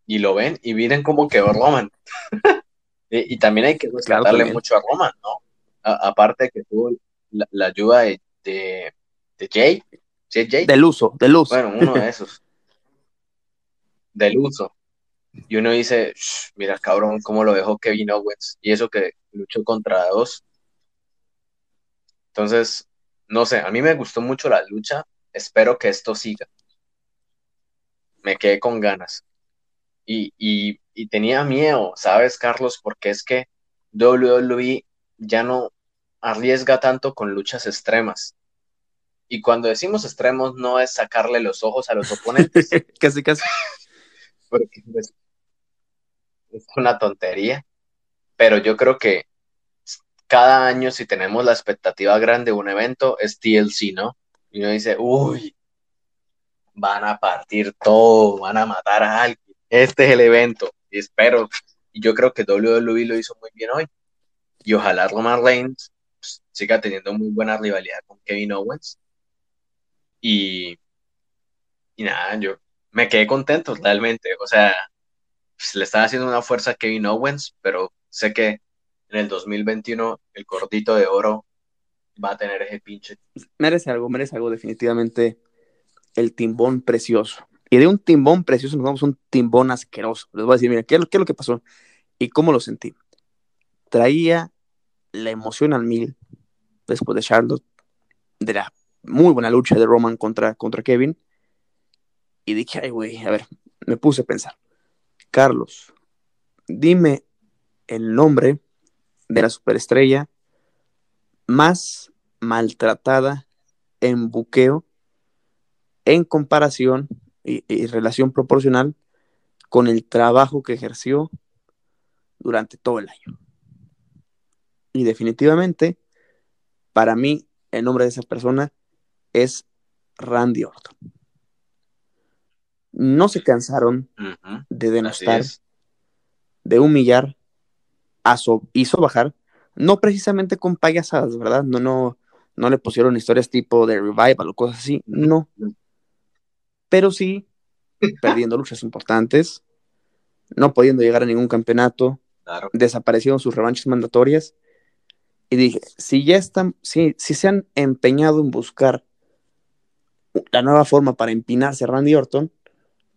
Y lo ven, y miren cómo quedó Roman. y, también hay que rescatarle mucho a Roman, ¿no? aparte que tuvo la ayuda de, de, de Jay. Del uso, del uso. Bueno, uno de esos. del uso. Y uno dice, mira, cabrón, cómo lo dejó Kevin Owens. Y eso que luchó contra dos. Entonces, no sé, a mí me gustó mucho la lucha. Espero que esto siga. Me quedé con ganas. Y, y, y tenía miedo, ¿sabes, Carlos? Porque es que WWE ya no arriesga tanto con luchas extremas. Y cuando decimos extremos no es sacarle los ojos a los oponentes. casi, casi. Porque es, una tontería. Pero yo creo que cada año si tenemos la expectativa grande de un evento es TLC, ¿no? Y uno dice, uy, van a partir todo, van a matar a alguien. Este es el evento. Y espero. Y yo creo que WWE lo hizo muy bien hoy. Y ojalá Roman Reigns siga teniendo muy buena rivalidad con Kevin Owens. Y, y nada, yo me quedé contento realmente. O sea, pues, le estaba haciendo una fuerza a Kevin Owens, pero sé que en el 2021 el gordito de oro va a tener ese pinche. Merece algo, merece algo definitivamente el timbón precioso. Y de un timbón precioso nos vamos a un timbón asqueroso. Les voy a decir, mira, ¿qué qué es lo que pasó? ¿Y cómo lo sentí? Traía la emoción al mil, después de Charlotte, de la muy buena lucha de Roman contra, contra Kevin. Y dije, ay, güey, a ver, me puse a pensar. Carlos, dime el nombre de la superestrella más maltratada en buqueo en comparación y, y, relación proporcional con el trabajo que ejerció durante todo el año. Y definitivamente para mí, el nombre de esa persona es Randy Orton. No se cansaron de denostar, de humillar, hizo bajar, no precisamente con payasadas, ¿verdad? No, no, no le pusieron historias tipo de revival o cosas así, no. Pero sí, perdiendo luchas importantes, no pudiendo llegar a ningún campeonato, Claro. desaparecieron sus revanchas mandatorias. Y dije, si ya están, si, si se han empeñado en buscar la nueva forma para empinarse a Randy Orton,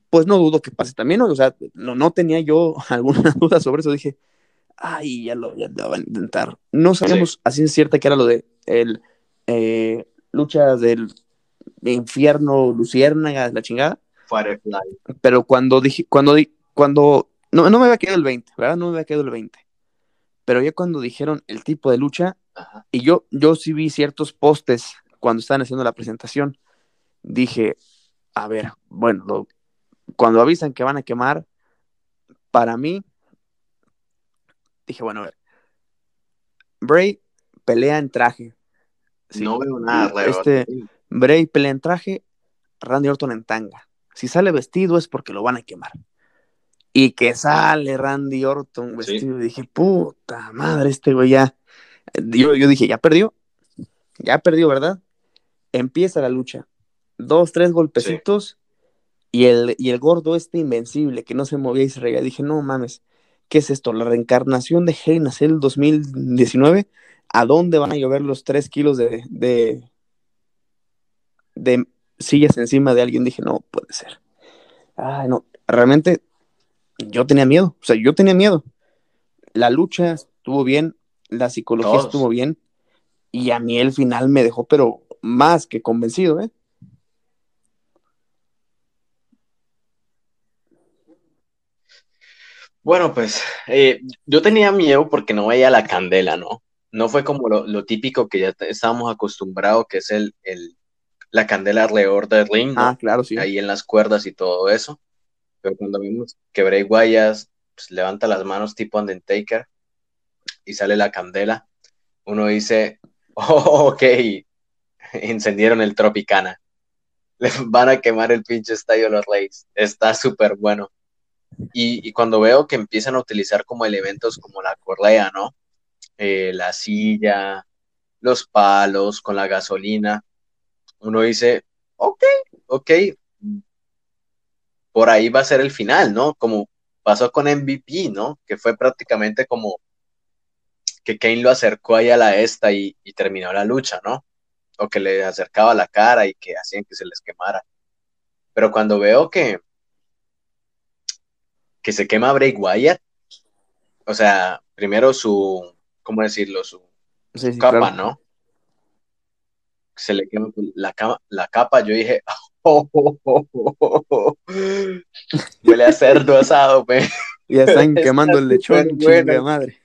pues no dudo que pase también, ¿no? o sea, no, no tenía yo alguna duda sobre eso, dije, ay, ya lo, ya lo van a intentar. No sabíamos así es cierta que era lo de el eh, lucha del infierno, luciérnaga, la chingada, Firefly. pero cuando dije, cuando, di- cuando, no, no me había quedado el 20, ¿verdad? No me había quedado el 20. Pero ya cuando dijeron el tipo de lucha, Ajá. y yo, yo sí vi ciertos postes cuando estaban haciendo la presentación, dije, a ver, bueno, lo- cuando avisan que van a quemar, para mí, dije, bueno, a ver, Bray pelea en traje. Sí, No veo nada raro. Este- Bray pelea en traje, Randy Orton en tanga. Si sale vestido es porque lo van a quemar. Y que sale Randy Orton vestido, dije, puta madre, este güey ya. Yo, yo dije, ya perdió. Ya perdió, ¿verdad? Empieza la lucha. Dos, tres golpecitos. Y, el, y el gordo este invencible que no se movía y se reía. Dije, no mames, ¿qué es esto? ¿La reencarnación de a Cell 2019? ¿A dónde van a llover los tres kilos de, de, de sillas encima de alguien? Dije, no puede ser. Ay, no, realmente yo tenía miedo. O sea, yo tenía miedo. La lucha estuvo bien, la psicología Todos. estuvo bien. Y a mí el final me dejó, pero más que convencido, ¿eh? Bueno, pues eh, yo tenía miedo porque no veía la candela, ¿no? No fue como lo, lo típico que ya estábamos acostumbrados, que es el, el, la candela alrededor del ring, ¿no? Ah, claro, sí. Ahí en las cuerdas y todo eso. Pero cuando vimos que Bray Wyatt pues, levanta las manos tipo Undertaker y sale la candela, uno dice, oh, ok, encendieron el Tropicana. Le van a quemar el pinche estadio los Reyes. Está súper bueno. Y, cuando veo que empiezan a utilizar como elementos como la correa, ¿no? Eh, la silla, los palos con la gasolina, uno dice, ok, ok, por ahí va a ser el final, ¿no? Como pasó con MVP, ¿no? Que fue prácticamente como que Kane lo acercó ahí a la esta y, y terminó la lucha, ¿no? O que le acercaba la cara y que hacían que se les quemara. Pero cuando veo que, que se quema Bray Wyatt, o sea, primero su, ¿cómo decirlo? Su Sí, sí, capa, claro. ¿no? Se le quema la, cama- la capa, yo dije, "Oh, oh, oh, oh, oh, oh". huele a cerdo asado, pe. Ya están Está quemando el lechón, bueno. chinga madre.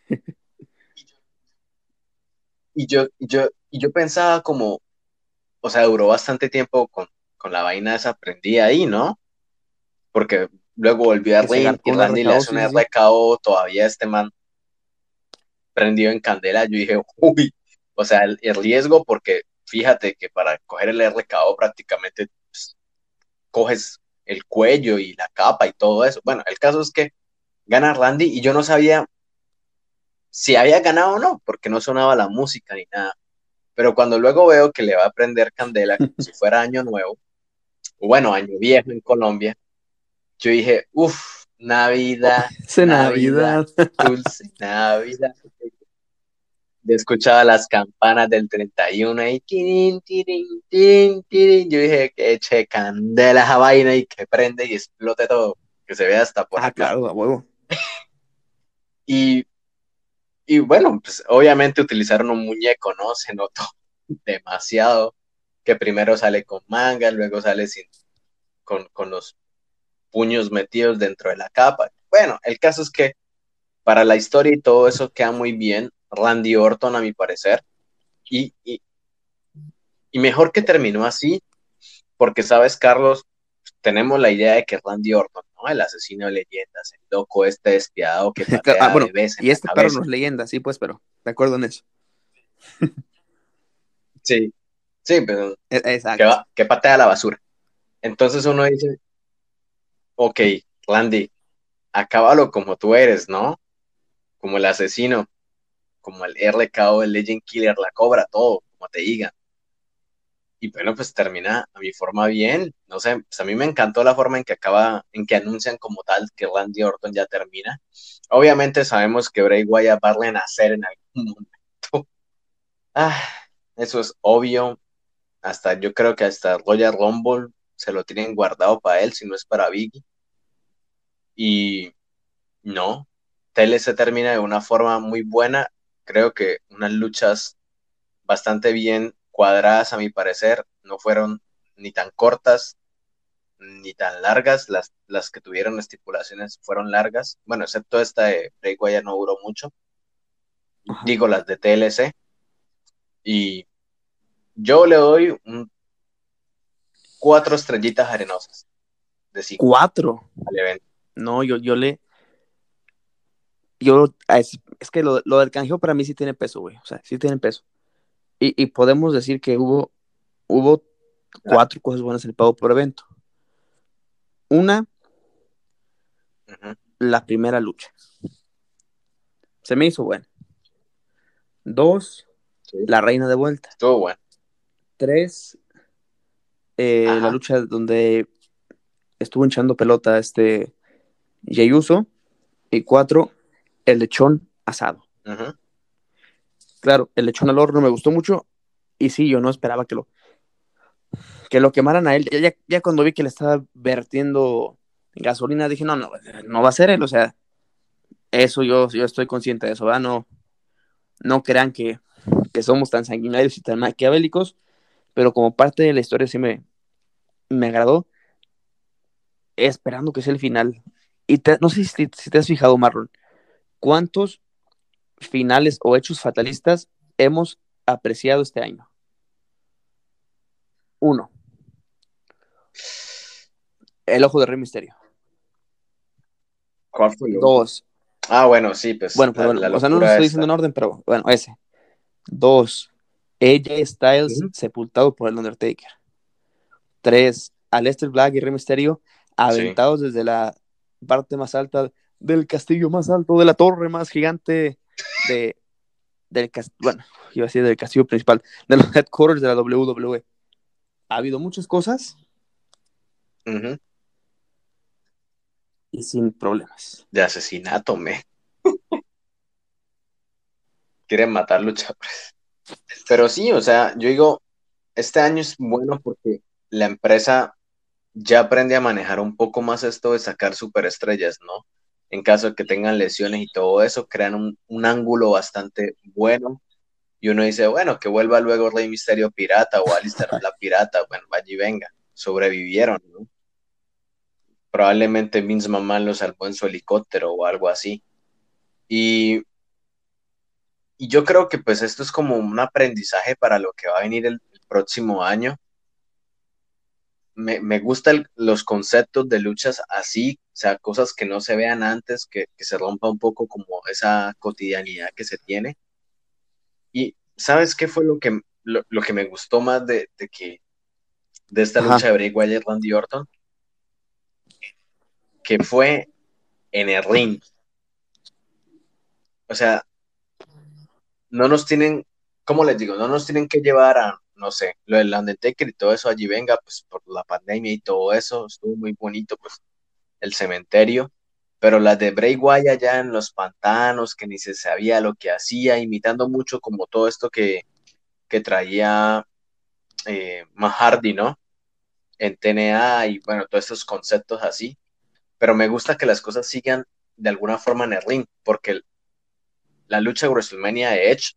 Y yo, yo, y yo pensaba como, o sea, duró bastante tiempo con, con la vaina esa prendida ahí, ¿no? Porque luego volvió a ring y Randy le hace una sí. RKO todavía este man prendido en candela. Yo dije, uy, o sea, el, el riesgo, porque fíjate que para coger el RKO prácticamente pues, coges el cuello y la capa y todo eso. Bueno, el caso es que gana Randy y yo no sabía si había ganado o no, porque no sonaba la música ni nada. Pero cuando luego veo que le va a prender candela, como si fuera año nuevo, o bueno, año viejo en Colombia, yo dije, uff, Navidad, Ese Navidad. Dulce Navidad. Yo escuchaba las campanas del 31 y tirin, tirin, tirin, tirin. Yo dije que eche candela a vaina y que prende y explote todo, que se vea hasta por Ah, acá. claro, a huevo. Y, y bueno, pues obviamente utilizaron un muñeco, ¿no? Se notó demasiado que primero sale con manga, luego sale sin, con, con los puños metidos dentro de la capa. Bueno, el caso es que para la historia y todo eso queda muy bien. Randy Orton, a mi parecer. Y, y, y mejor que terminó así, porque sabes, Carlos, tenemos la idea de que Randy Orton, ¿no? El asesino de leyendas, el loco este despiadado que patea Ah, bueno, bebés en y este perro no es leyenda, sí, pues, pero de acuerdo en eso. Sí, sí, pero E- que, Exacto. va, que patea la basura. Entonces uno dice, ok, Randy, acábalo como tú eres, ¿no? Como el asesino, como el RKO, el Legend Killer, la cobra, todo, como te digan. y bueno, pues termina a mi forma bien. No sé, pues a mí me encantó la forma en que acaba, en que anuncian como tal que Randy Orton ya termina. Obviamente sabemos que Bray Wyatt va a nacer en algún momento. Ah, eso es obvio. Hasta yo creo que hasta Royal Rumble se lo tienen guardado para él, si no es para Biggie. Y no, TLC termina de una forma muy buena. Creo que unas luchas bastante bien cuadradas, a mi parecer, no fueron ni tan cortas ni tan largas. Las, las que tuvieron estipulaciones fueron largas. Bueno, excepto esta de Bray Wyatt no duró mucho. Digo, las de TLC. Y yo le doy un cuatro estrellitas arenosas. De ¿Cuatro? No, yo, yo le. Yo, es, que lo, del canjeo para mí sí tiene peso, güey. O sea, sí tiene peso. Y, podemos decir que hubo, hubo cuatro cosas buenas en el pago por evento. Una, la primera lucha. Se me hizo buena. Dos, la reina de vuelta. Estuvo bueno. Tres, eh, la lucha donde estuvo hinchando pelota este Uso. Y cuatro, el lechón asado. Claro, el lechón al horno me gustó mucho. Y sí, yo no esperaba que lo, que lo quemaran a él. Ya, ya cuando vi que le estaba vertiendo gasolina, dije, no, no, no va a ser él. O sea, eso yo, yo estoy consciente de eso, ¿verdad? No, no crean que, que somos tan sanguinarios y tan maquiavélicos pero como parte de la historia sí me, me agradó, esperando que sea el final. Y no sé si, te has fijado, Marlon, ¿cuántos finales o hechos fatalistas hemos apreciado este año? Uno. El ojo de Rey Misterio. ¿Cuál fue Dos. Ah, bueno, sí, pues. Bueno, pues o sea, no lo estoy diciendo en orden, pero bueno, ese. Dos. AJ Styles sepultado por el Undertaker. Tres, Aleister Black y Rey Mysterio aventados desde la parte más alta del castillo más alto, de la torre más gigante de, del castillo, bueno, iba a decir del castillo principal, de los headquarters de la WWE. Ha habido muchas cosas y sin problemas. De asesinato, me. Quieren matar luchadores. Pero sí, o sea, yo digo, este año es bueno porque la empresa ya aprende a manejar un poco más esto de sacar superestrellas, ¿no? En caso de que tengan lesiones y todo eso, crean un, ángulo bastante bueno. Y uno dice, bueno, que vuelva luego Rey Misterio Pirata o Alistair la Pirata, bueno, vaya y venga, sobrevivieron, ¿no? Probablemente Vince McMahon los salvó en su helicóptero o algo así. Y y yo creo que pues esto es como un aprendizaje para lo que va a venir el, próximo año. Me, me gustan los conceptos de luchas así, o sea, cosas que no se vean antes, que, se rompa un poco como esa cotidianidad que se tiene. Y ¿sabes qué fue lo que, lo, que me gustó más de, que de esta lucha de Bray Wyatt Randy Orton? Que fue en el ring. O sea, no nos tienen, ¿cómo les digo? No nos tienen que llevar a, no sé, lo del Undertaker y todo eso allí venga, pues por la pandemia y todo eso, estuvo muy bonito, pues el cementerio, pero las de Bray Wyatt ya en los pantanos, que ni se sabía lo que hacía, imitando mucho como todo esto que, que traía eh, Mahardy, ¿no? En TNA y bueno, todos estos conceptos así, pero me gusta que las cosas sigan de alguna forma en el ring, porque la lucha de WrestleMania de Edge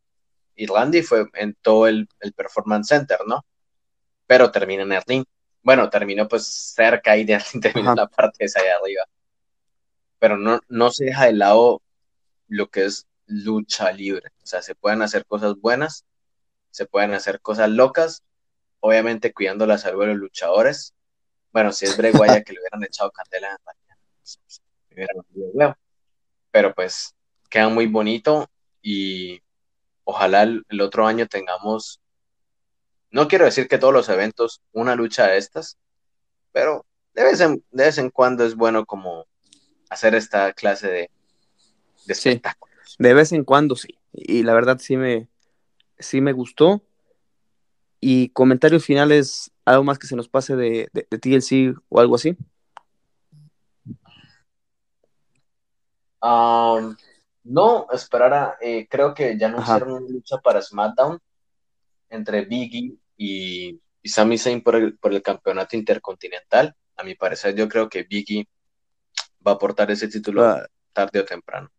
y Randy fue en todo el, Performance Center, ¿no? Pero termina en el ring. Bueno, terminó pues cerca y de terminó en la parte esa de arriba. Pero no, no se deja de lado lo que es lucha libre. O sea, se pueden hacer cosas buenas, se pueden hacer cosas locas, obviamente cuidando la salud de los luchadores. Bueno, si es Breguaya que le hubieran echado candela, pero pues queda muy bonito y ojalá el, otro año tengamos, no quiero decir que todos los eventos, una lucha de estas, pero de vez en, de vez en cuando es bueno como hacer esta clase de, de espectáculos. de vez en cuando sí, y la verdad sí me, sí me gustó. Y comentarios finales, algo más que se nos pase de, de, de TLC o algo así. Um, no, esperara, eh, creo que ya anunciaron una lucha para SmackDown entre Biggie y, y Sami Zayn por el, por el campeonato intercontinental. A mi parecer, yo creo que Biggie va a aportar ese título Ah. tarde o temprano.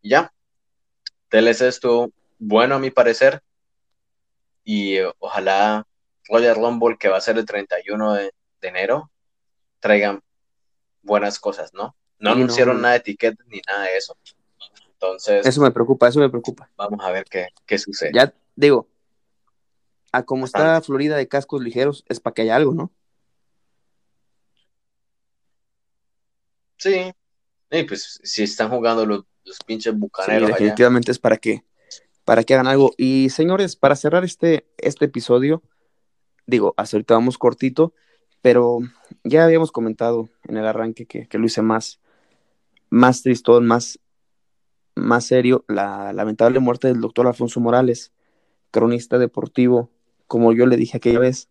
Y ya, TLC estuvo bueno a mi parecer y eh, ojalá Royal Rumble, que va a ser el 31 de, de enero, traigan buenas cosas, ¿no? No Sí, no. anunciaron nada de etiquetas ni nada de eso. Entonces, Eso me preocupa, eso me preocupa. vamos a ver qué, qué sucede. Ya digo, a como está. Florida de cascos ligeros, es para que haya algo, ¿no? Sí, y pues si están jugando los, los pinches Sí, bucaneros allá. definitivamente es para que, para que hagan algo. Y señores, para cerrar este, este episodio, digo, hasta ahorita vamos cortito, pero ya habíamos comentado en el arranque que, que lo hice más, más tristón, más, más serio, la lamentable muerte del doctor Alfonso Morales, cronista deportivo, como yo le dije aquella vez,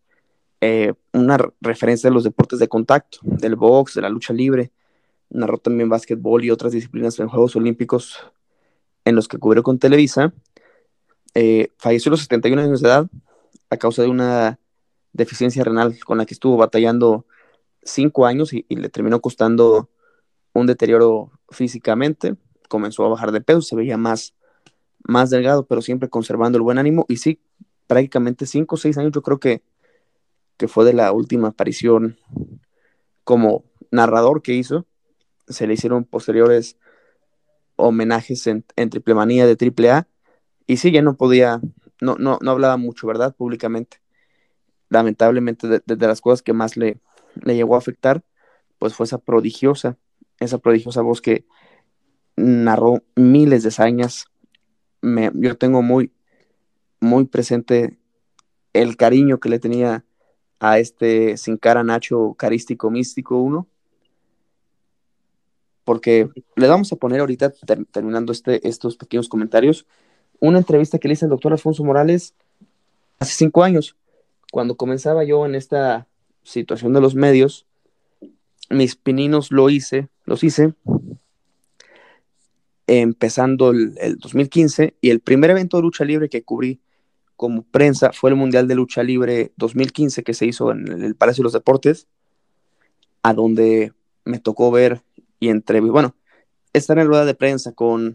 eh, una re- referencia de los deportes de contacto, del box, de la lucha libre, narró también básquetbol y otras disciplinas en Juegos Olímpicos en los que cubrió con Televisa. Eh, falleció a los 71 años de edad a causa de una deficiencia renal con la que estuvo batallando cinco años y le terminó costando un deterioro físicamente. Comenzó a bajar de peso, se veía más, más delgado, pero siempre conservando el buen ánimo. Y sí, prácticamente cinco o seis años yo creo que, que fue de la última aparición como narrador que hizo. Se le hicieron posteriores homenajes en, en Triple Manía de Triple A. Y sí, ya no podía, no, no, no hablaba mucho, ¿verdad? Públicamente. Lamentablemente, de, de- de las cosas que más le, le llegó a afectar, pues fue esa prodigiosa, esa prodigiosa voz que narró miles de hazañas. Me, yo tengo muy, muy presente el cariño que le tenía a este sin cara Nacho carístico místico uno porque le vamos a poner ahorita, ter- terminando este, estos pequeños comentarios, una entrevista que le hice al doctor Alfonso Morales hace cinco años, cuando comenzaba yo en esta situación de los medios, mis pininos lo hice, los hice empezando el, el 2015 y el primer evento de lucha libre que cubrí como prensa fue el Mundial de Lucha Libre 2015 que se hizo en el, Palacio de los Deportes, a donde me tocó ver y entre, bueno, estar en rueda de prensa con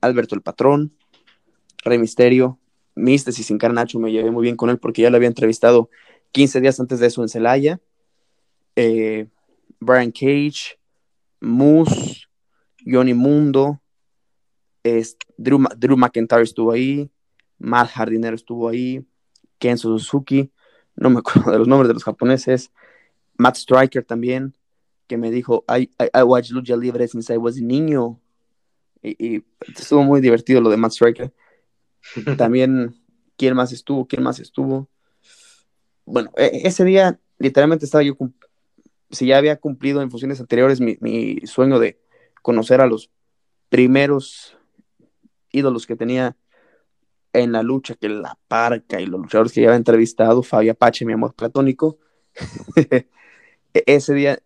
Alberto el Patrón, Rey Misterio, Mistes y Sin Cara Nacho, me llevé muy bien con él porque ya lo había entrevistado 15 días antes de eso en Celaya, eh, Brian Cage, Moose, Johnny Mundo, es, Drew, Drew McIntyre estuvo ahí, Matt Hardinero estuvo ahí, Kenzo Suzuki, no me acuerdo de los nombres de los japoneses, Matt Striker también, que me dijo, I, I, I watched lucha libre since I was a niño. Y, y estuvo muy divertido lo de Matt Striker. También, ¿quién más estuvo? ¿Quién más estuvo? Bueno, e- ese día literalmente estaba yo, si ya había cumplido en funciones anteriores mi, mi sueño de conocer a los primeros ídolos que tenía en la lucha, que la parca y los luchadores que ya había entrevistado, Fabio Apache, mi amor platónico. E- ese día,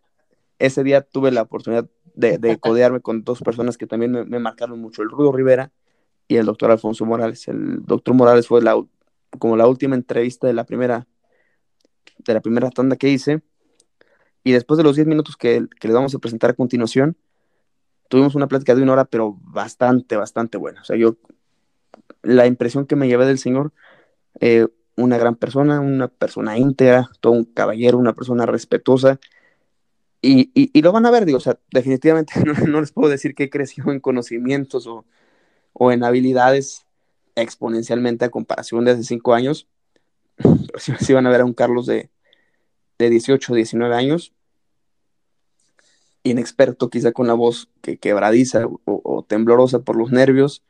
ese día tuve la oportunidad de, de codearme con dos personas que también me, me marcaron mucho, el Rudo Rivera y el doctor Alfonso Morales. El doctor Morales fue la, como la última entrevista de la primera, de la primera tanda que hice. Y después de los 10 minutos que, que les vamos a presentar a continuación, tuvimos una plática de una hora, pero bastante, bastante buena. O sea, yo, la impresión que me llevé del señor, eh, una gran persona, una persona íntegra, todo un caballero, una persona respetuosa. Y, y, lo van a ver, digo, o sea, definitivamente no, les puedo decir que creció en conocimientos o, o en habilidades exponencialmente a comparación de hace cinco años. Pero sí, sí van a ver a un Carlos de, de 18, 19 años, inexperto, quizá con la voz que quebradiza o, o temblorosa por los nervios,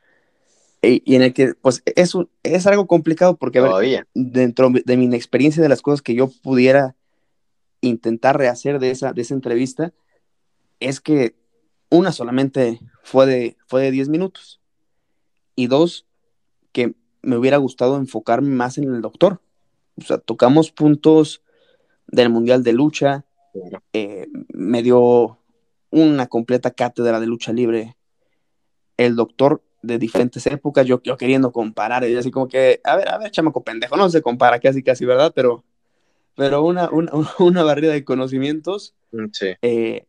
y, y en el que, pues, es, un- es algo complicado porque, a ver, Todavía. dentro de mi inexperiencia de las cosas que yo pudiera intentar rehacer de esa, de esa entrevista, es que una solamente fue de, fue de 10 minutos y dos, que me hubiera gustado enfocarme más en el doctor, O sea, tocamos puntos del Mundial de Lucha, eh, me dio una completa cátedra de lucha libre. El doctor de diferentes épocas, yo, yo queriendo comparar, y así como que, a ver, a ver, chamaco pendejo, no se compara casi, casi, ¿verdad? Pero, pero una, una, una barrera de conocimientos Mm, sí. eh,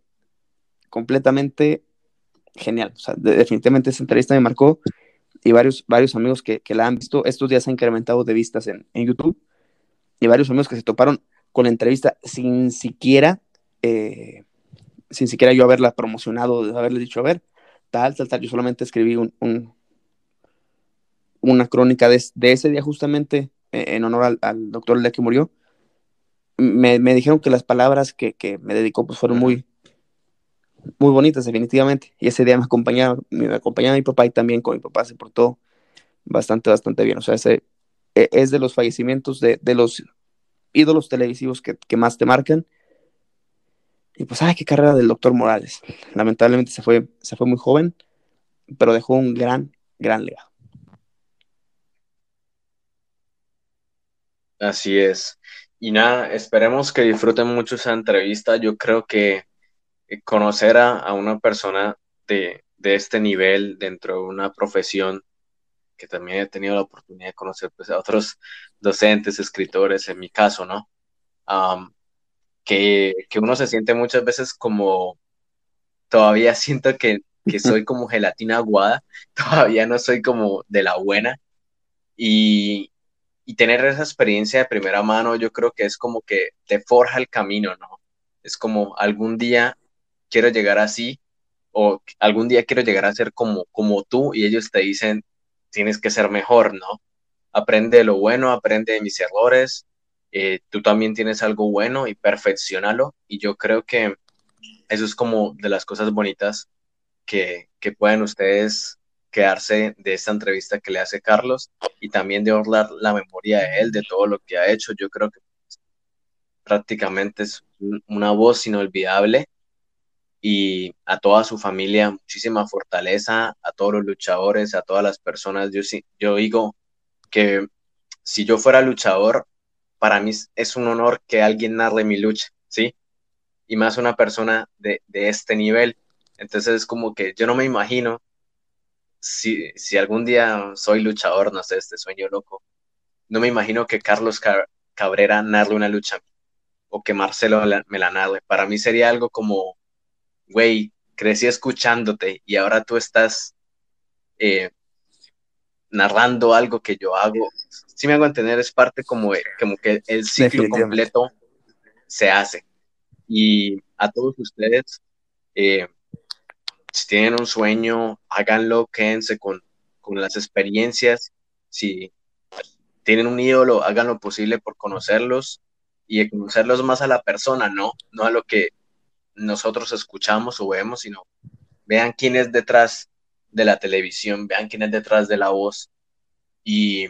completamente genial. O sea, de- definitivamente esa entrevista me marcó y varios, varios amigos que, que la han visto, estos días se han incrementado de vistas en, en YouTube y varios amigos que se toparon con la entrevista sin siquiera, eh, sin siquiera yo haberla promocionado, de haberle dicho, a ver, tal, tal, tal. Yo solamente escribí un, un- una crónica de, ese día justamente eh, en honor al, doctor el que murió. Me, me dijeron que las palabras que, que me dedicó pues fueron muy, muy bonitas, definitivamente. Y ese día me acompañaba, me acompañaba mi papá y también con mi papá se portó bastante, bastante bien. O sea, ese e- es de los fallecimientos de, de los ídolos televisivos que, que más te marcan. Y pues, ay, qué carrera del doctor Morales. Lamentablemente se fue, se fue muy joven, pero dejó un gran, gran legado. Así es. Y nada, esperemos que disfruten mucho esa entrevista. Yo creo que eh, conocer a, a una persona de, de este nivel dentro de una profesión, que también he tenido la oportunidad de conocer pues, a otros docentes, escritores, en mi caso, ¿no? Que, que uno se siente muchas veces como, todavía siento que, que soy como gelatina aguada, todavía no soy como de la buena. Y, y tener esa experiencia de primera mano, yo creo que es como que te forja el camino, ¿no? Es como algún día quiero llegar así o algún día quiero llegar a ser como, como tú y ellos te dicen, tienes que ser mejor, ¿no? Aprende de lo bueno, aprende de mis errores, eh, tú también tienes algo bueno y perfeccionalo y yo creo que eso es como de las cosas bonitas que, que pueden ustedes quedarse de esta entrevista que le hace Carlos y también de honrar la memoria de él, de todo lo que ha hecho. Yo creo que prácticamente es un- una voz inolvidable y a toda su familia muchísima fortaleza, a todos los luchadores, a todas las personas. Yo, yo digo que si yo fuera luchador, para mí es- un honor que alguien narre mi lucha, ¿sí? Y más una persona de, este nivel. Entonces es como que yo no me imagino si, algún día soy luchador, no sé, este sueño loco, no me imagino que Carlos Ca- Cabrera narre una lucha o que Marcelo me la narre. Para mí sería algo como, güey, crecí escuchándote y ahora tú estás eh, narrando algo que yo hago. Si me hago entender, es parte como, como que el ciclo completo se hace. Y a todos ustedes, eh, si tienen un sueño, háganlo, quédense con, con las experiencias. Si tienen un ídolo, hagan lo posible por conocerlos y de conocerlos más a la persona, ¿no? No a lo que nosotros escuchamos o vemos, sino vean quién es detrás de la televisión, vean quién es detrás de la voz. Y,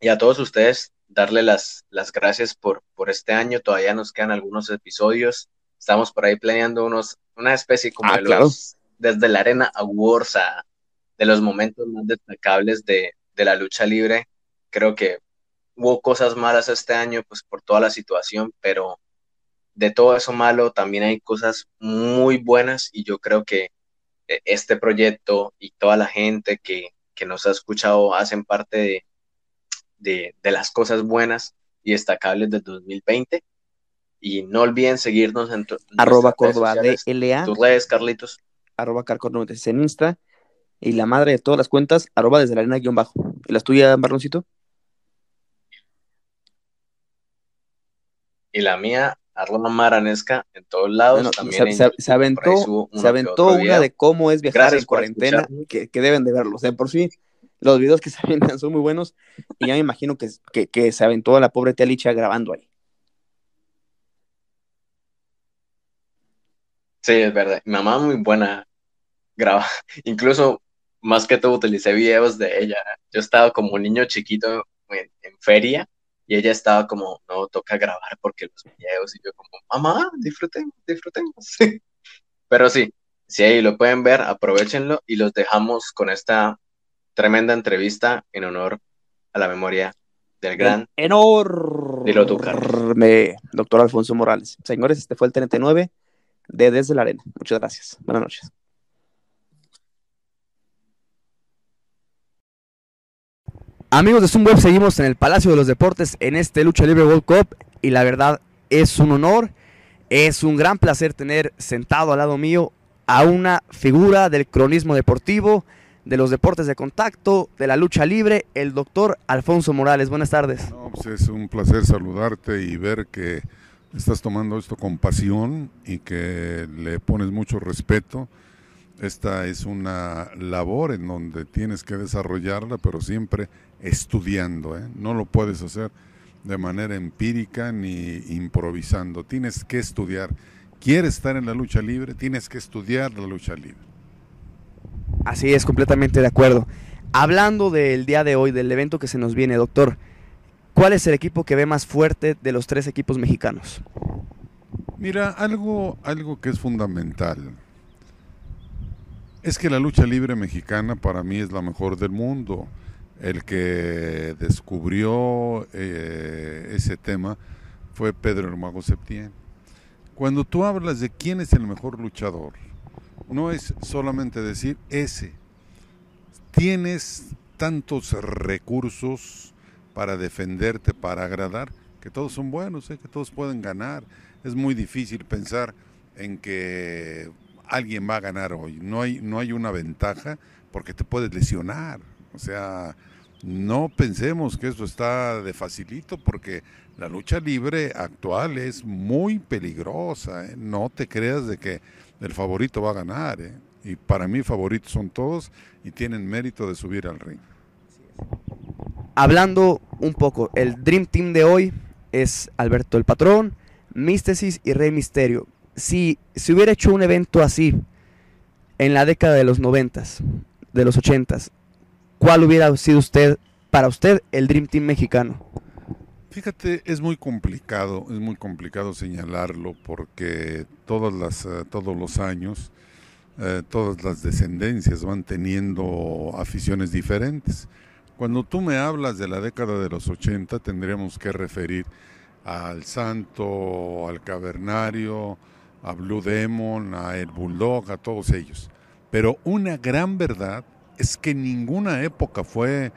y a todos ustedes, darle las, las gracias por, por este año. Todavía nos quedan algunos episodios. Estamos por ahí planeando unos, una especie como Ah, de claro. los, desde la arena awards a, de los momentos más destacables de, de la lucha libre. Creo que hubo cosas malas este año, pues por toda la situación, pero de todo eso malo también hay cosas muy buenas y yo creo que este proyecto y toda la gente que, que nos ha escuchado hacen parte de, de, de las cosas buenas y destacables del 2020. Y no olviden seguirnos en, tu, Arroba Córdoba. DLA, tus redes, Carlitos. arroba Carcor96 en Insta, y la madre de todas las cuentas, arroba desde la arena guion bajo. ¿Y las tuyas, Marloncito? Y la mía, arroba maranesca en todos lados. Bueno, también se, en se- aventó, se una de cómo es viajar Gracias en cuarentena, que, que deben de verlos. De por sí, los videos que se avientan son muy buenos, y ya me imagino que, que, que se aventó a la pobre tía Licha grabando ahí. Sí, es verdad. Mi mamá muy buena graba. Incluso más que todo utilicé videos de ella. Yo estaba como un niño chiquito en, en feria y ella estaba como, no, toca grabar porque los videos y yo como, mamá, disfrutemos, disfrutemos. Pero sí, si ahí lo pueden ver, aprovechenlo y los dejamos con esta tremenda entrevista en honor a la memoria del gran enorme doctor Alfonso Morales. Señores, este fue el 39 de Desde la Arena. Muchas gracias. Buenas noches. Amigos de Zoom Web, seguimos en el Palacio de los Deportes en este Lucha Libre World Cup y la verdad es un honor, es un gran placer tener sentado al lado mío a una figura del cronismo deportivo, de los deportes de contacto, de la lucha libre, el doctor Alfonso Morales. Buenas tardes. Pues es un placer saludarte y ver que estás tomando esto con pasión y que le pones mucho respeto. Esta es una labor en donde tienes que desarrollarla, pero siempre estudiando. ¿eh? No lo puedes hacer de manera empírica ni improvisando. Tienes que estudiar. ¿Quieres estar en la lucha libre? Tienes que estudiar la lucha libre. Así es, completamente de acuerdo. Hablando del día de hoy, del evento que se nos viene, doctor, ¿cuál es el equipo que ve más fuerte de los tres equipos mexicanos? Mira, algo, algo que es fundamental es que la lucha libre mexicana para mí es la mejor del mundo. El que descubrió eh, ese tema fue Pedro Hermago Septién. Cuando tú hablas de quién es el mejor luchador, no es solamente decir ese. Tienes tantos recursos para defenderte, para agradar, que todos son buenos, ¿eh? que todos pueden ganar. Es muy difícil pensar en que alguien va a ganar hoy. No hay, no hay una ventaja porque te puedes lesionar. O sea, no pensemos que eso está de facilito porque la lucha libre actual es muy peligrosa. ¿eh? No te creas de que el favorito va a ganar. ¿eh? Y para mí favoritos son todos y tienen mérito de subir al ring. Hablando un poco, el Dream Team de hoy es Alberto el Patrón, Místesis y Rey Misterio. Si se hubiera hecho un evento así en la década de los noventas, de los ochentas, ¿cuál hubiera sido usted, para usted, el Dream Team mexicano? Fíjate, es muy complicado, es muy complicado señalarlo porque todas las, eh, todos los años, eh, todas las descendencias van teniendo aficiones diferentes. Cuando tú me hablas de la década de los 80, tendríamos que referir al Santo, al Cavernario, a Blue Demon, a El Bulldog, a todos ellos. Pero una gran verdad es que ninguna época fue,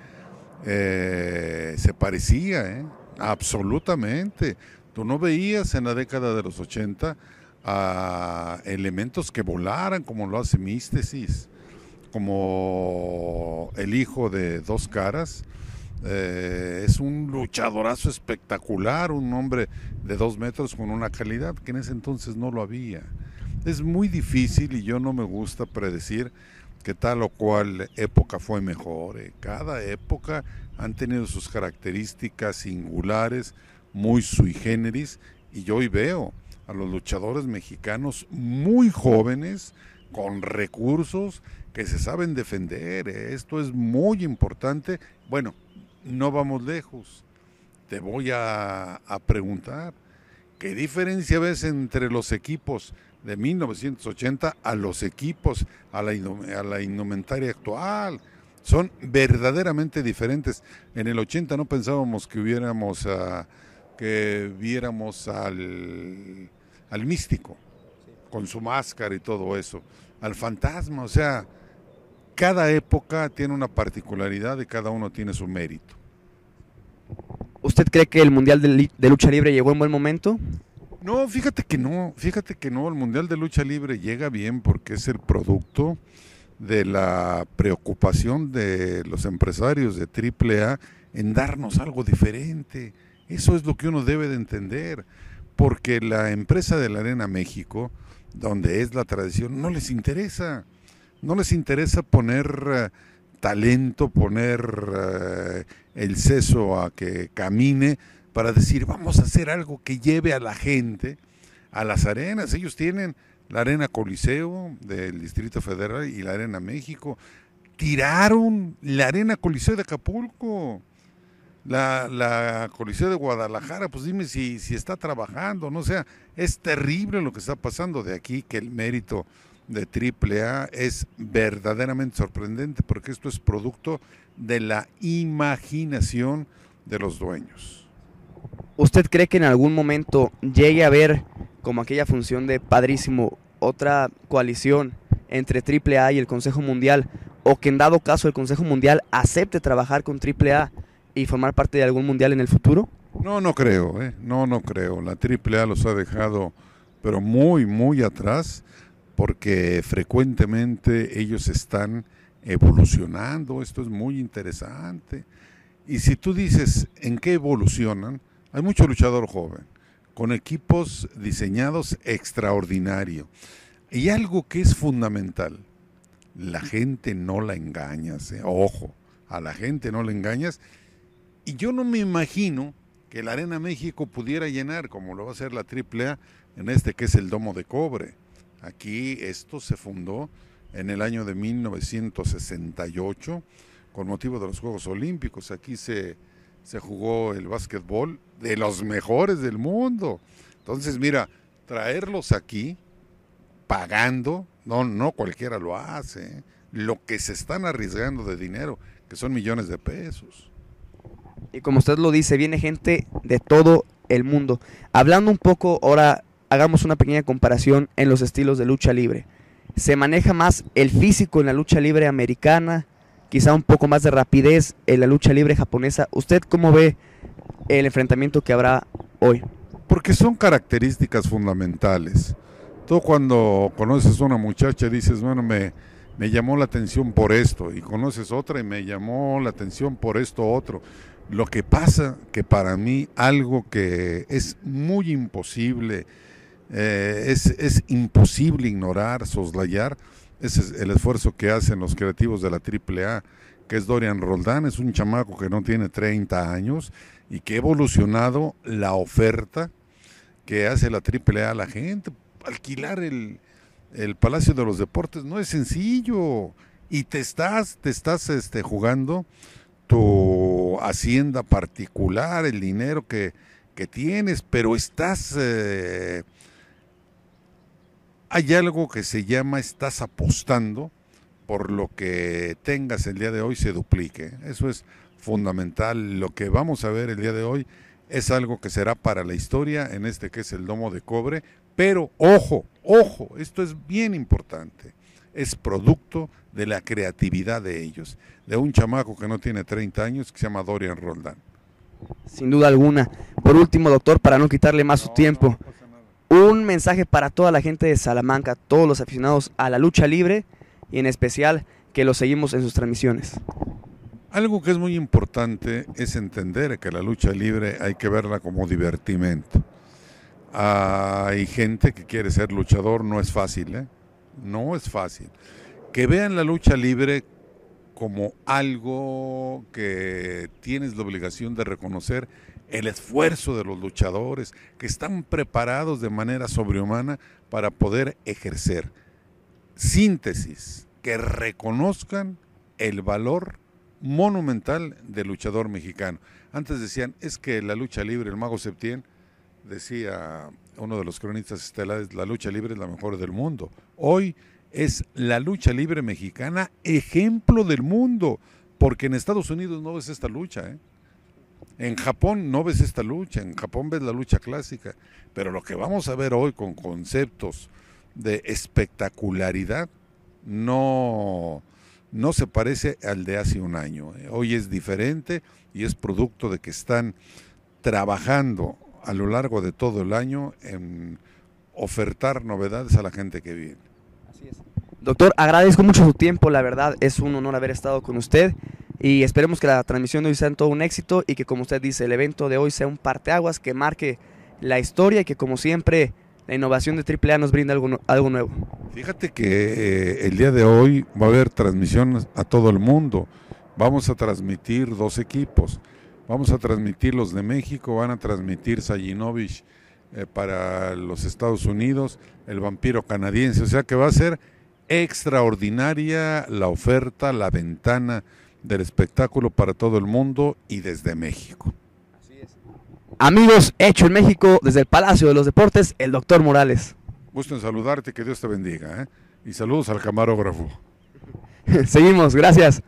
eh, se parecía, ¿eh? Absolutamente. Tú no veías en la década de los 80 a elementos que volaran como lo hace Místesis, como el hijo de dos caras. Eh, es un luchadorazo espectacular, un hombre de dos metros con una calidad que en ese entonces no lo había. Es muy difícil y yo no me gusta predecir que tal o cual época fue mejor. Eh. Cada época han tenido sus características singulares, muy sui generis, y yo hoy veo a los luchadores mexicanos muy jóvenes, con recursos, que se saben defender. Esto es muy importante. Bueno, no vamos lejos. Te voy a, preguntar, ¿qué diferencia ves entre los equipos de 1980 a los equipos, a la, indumentaria actual? son verdaderamente diferentes. En el 80 no pensábamos que hubiéramos, ah, que viéramos al, al místico, con su máscara y todo eso, al fantasma, o sea, cada época tiene una particularidad y cada uno tiene su mérito. ¿Usted cree que el Mundial de Lucha Libre llegó en buen momento? No, fíjate que no, fíjate que no, el Mundial de Lucha Libre llega bien porque es el producto de la preocupación de los empresarios de AAA en darnos algo diferente. Eso es lo que uno debe de entender, porque la empresa de la Arena México, donde es la tradición, no les interesa. No les interesa poner eh, talento, poner eh, el seso a que camine para decir, vamos a hacer algo que lleve a la gente a las arenas. Ellos tienen la Arena Coliseo del Distrito Federal y la Arena México. Tiraron la Arena Coliseo de Acapulco, la, Coliseo de Guadalajara, pues dime si, si está trabajando, ¿no? Sea, es terrible lo que está pasando de aquí, que el mérito de AAA es verdaderamente sorprendente, porque esto es producto de la imaginación de los dueños. ¿Usted cree que en algún momento llegue a haber, como aquella función de padrísimo, otra coalición entre AAA y el Consejo Mundial? ¿O que en dado caso el Consejo Mundial acepte trabajar con AAA y formar parte de algún mundial en el futuro? No, no creo, ¿eh? no, no creo. La AAA los ha dejado, pero muy, muy atrás, porque frecuentemente ellos están evolucionando. Esto es muy interesante. Y si tú dices en qué evolucionan, hay mucho luchador joven, con equipos diseñados extraordinario. Y algo que es fundamental, la gente no la engañas, ¿eh? ojo, a la gente no la engañas. Y yo no me imagino que la Arena México pudiera llenar, como lo va a hacer la AAA, en este que es el Domo de Cobre. Aquí esto se fundó en el año de 1968 con motivo de los Juegos Olímpicos. Aquí se, se jugó el básquetbol de los mejores del mundo. Entonces, mira, traerlos aquí pagando, no, no cualquiera lo hace. ¿eh? Lo que se están arriesgando de dinero, que son millones de pesos. Y como usted lo dice, viene gente de todo el mundo. Hablando un poco, ahora hagamos una pequeña comparación en los estilos de lucha libre. Se maneja más el físico en la lucha libre americana, quizá un poco más de rapidez en la lucha libre japonesa. ¿Usted cómo ve el enfrentamiento que habrá hoy? Porque son características fundamentales. Tú cuando conoces a una muchacha dices, bueno, me, me llamó la atención por esto, y conoces otra y me llamó la atención por esto otro. Lo que pasa que para mí algo que es muy imposible, eh, es, es, imposible ignorar, soslayar, ese es el esfuerzo que hacen los creativos de la AAA, que es Dorian Roldán, es un chamaco que no tiene 30 años y que ha evolucionado la oferta que hace la AAA a la gente. Alquilar el, el Palacio de los Deportes no es sencillo y te estás, te estás este, jugando tu hacienda particular, el dinero que, que tienes, pero estás... Eh, hay algo que se llama estás apostando por lo que tengas el día de hoy se duplique. Eso es fundamental. Lo que vamos a ver el día de hoy es algo que será para la historia, en este que es el domo de cobre, pero ojo, ojo, esto es bien importante. Es producto de la creatividad de ellos, de un chamaco que no tiene 30 años que se llama Dorian Roldán. Sin duda alguna. Por último, doctor, para no quitarle más su tiempo, un mensaje para toda la gente de Salamanca, todos los aficionados a la lucha libre y en especial que lo seguimos en sus transmisiones. Algo que es muy importante es entender que la lucha libre hay que verla como divertimento. Hay gente que quiere ser luchador, no es fácil, ¿eh? No es fácil. Que vean la lucha libre como algo que tienes la obligación de reconocer el esfuerzo de los luchadores que están preparados de manera sobrehumana para poder ejercer. Síntesis, que reconozcan el valor monumental del luchador mexicano. Antes decían, es que la lucha libre, el mago Septién, decía uno de los cronistas estelares, la lucha libre es la mejor del mundo. Hoy es la lucha libre mexicana ejemplo del mundo, porque en Estados Unidos no ves esta lucha. ¿eh? En Japón no ves esta lucha, en Japón ves la lucha clásica, pero lo que vamos a ver hoy con conceptos de espectacularidad no, no se parece al de hace un año. ¿eh? Hoy es diferente y es producto de que están trabajando a lo largo de todo el año en ofertar novedades a la gente que viene. Doctor, agradezco mucho su tiempo, la verdad es un honor haber estado con usted y esperemos que la transmisión de hoy sea todo un éxito y que como usted dice, el evento de hoy sea un parteaguas que marque la historia y que como siempre la innovación de AAA nos brinda algo, nuevo. Fíjate que eh, el día de hoy va a haber transmisión a todo el mundo. Vamos a transmitir dos equipos. Vamos a transmitir los de México, van a transmitir Sajinovich eh, para los Estados Unidos, el vampiro canadiense. O sea que va a ser extraordinaria la oferta, la ventana del espectáculo para todo el mundo y desde México. Amigos, hecho en México, desde el Palacio de los Deportes, el doctor Morales. Gusto en saludarte, que Dios te bendiga. ¿eh? Y saludos al camarógrafo. Seguimos, gracias.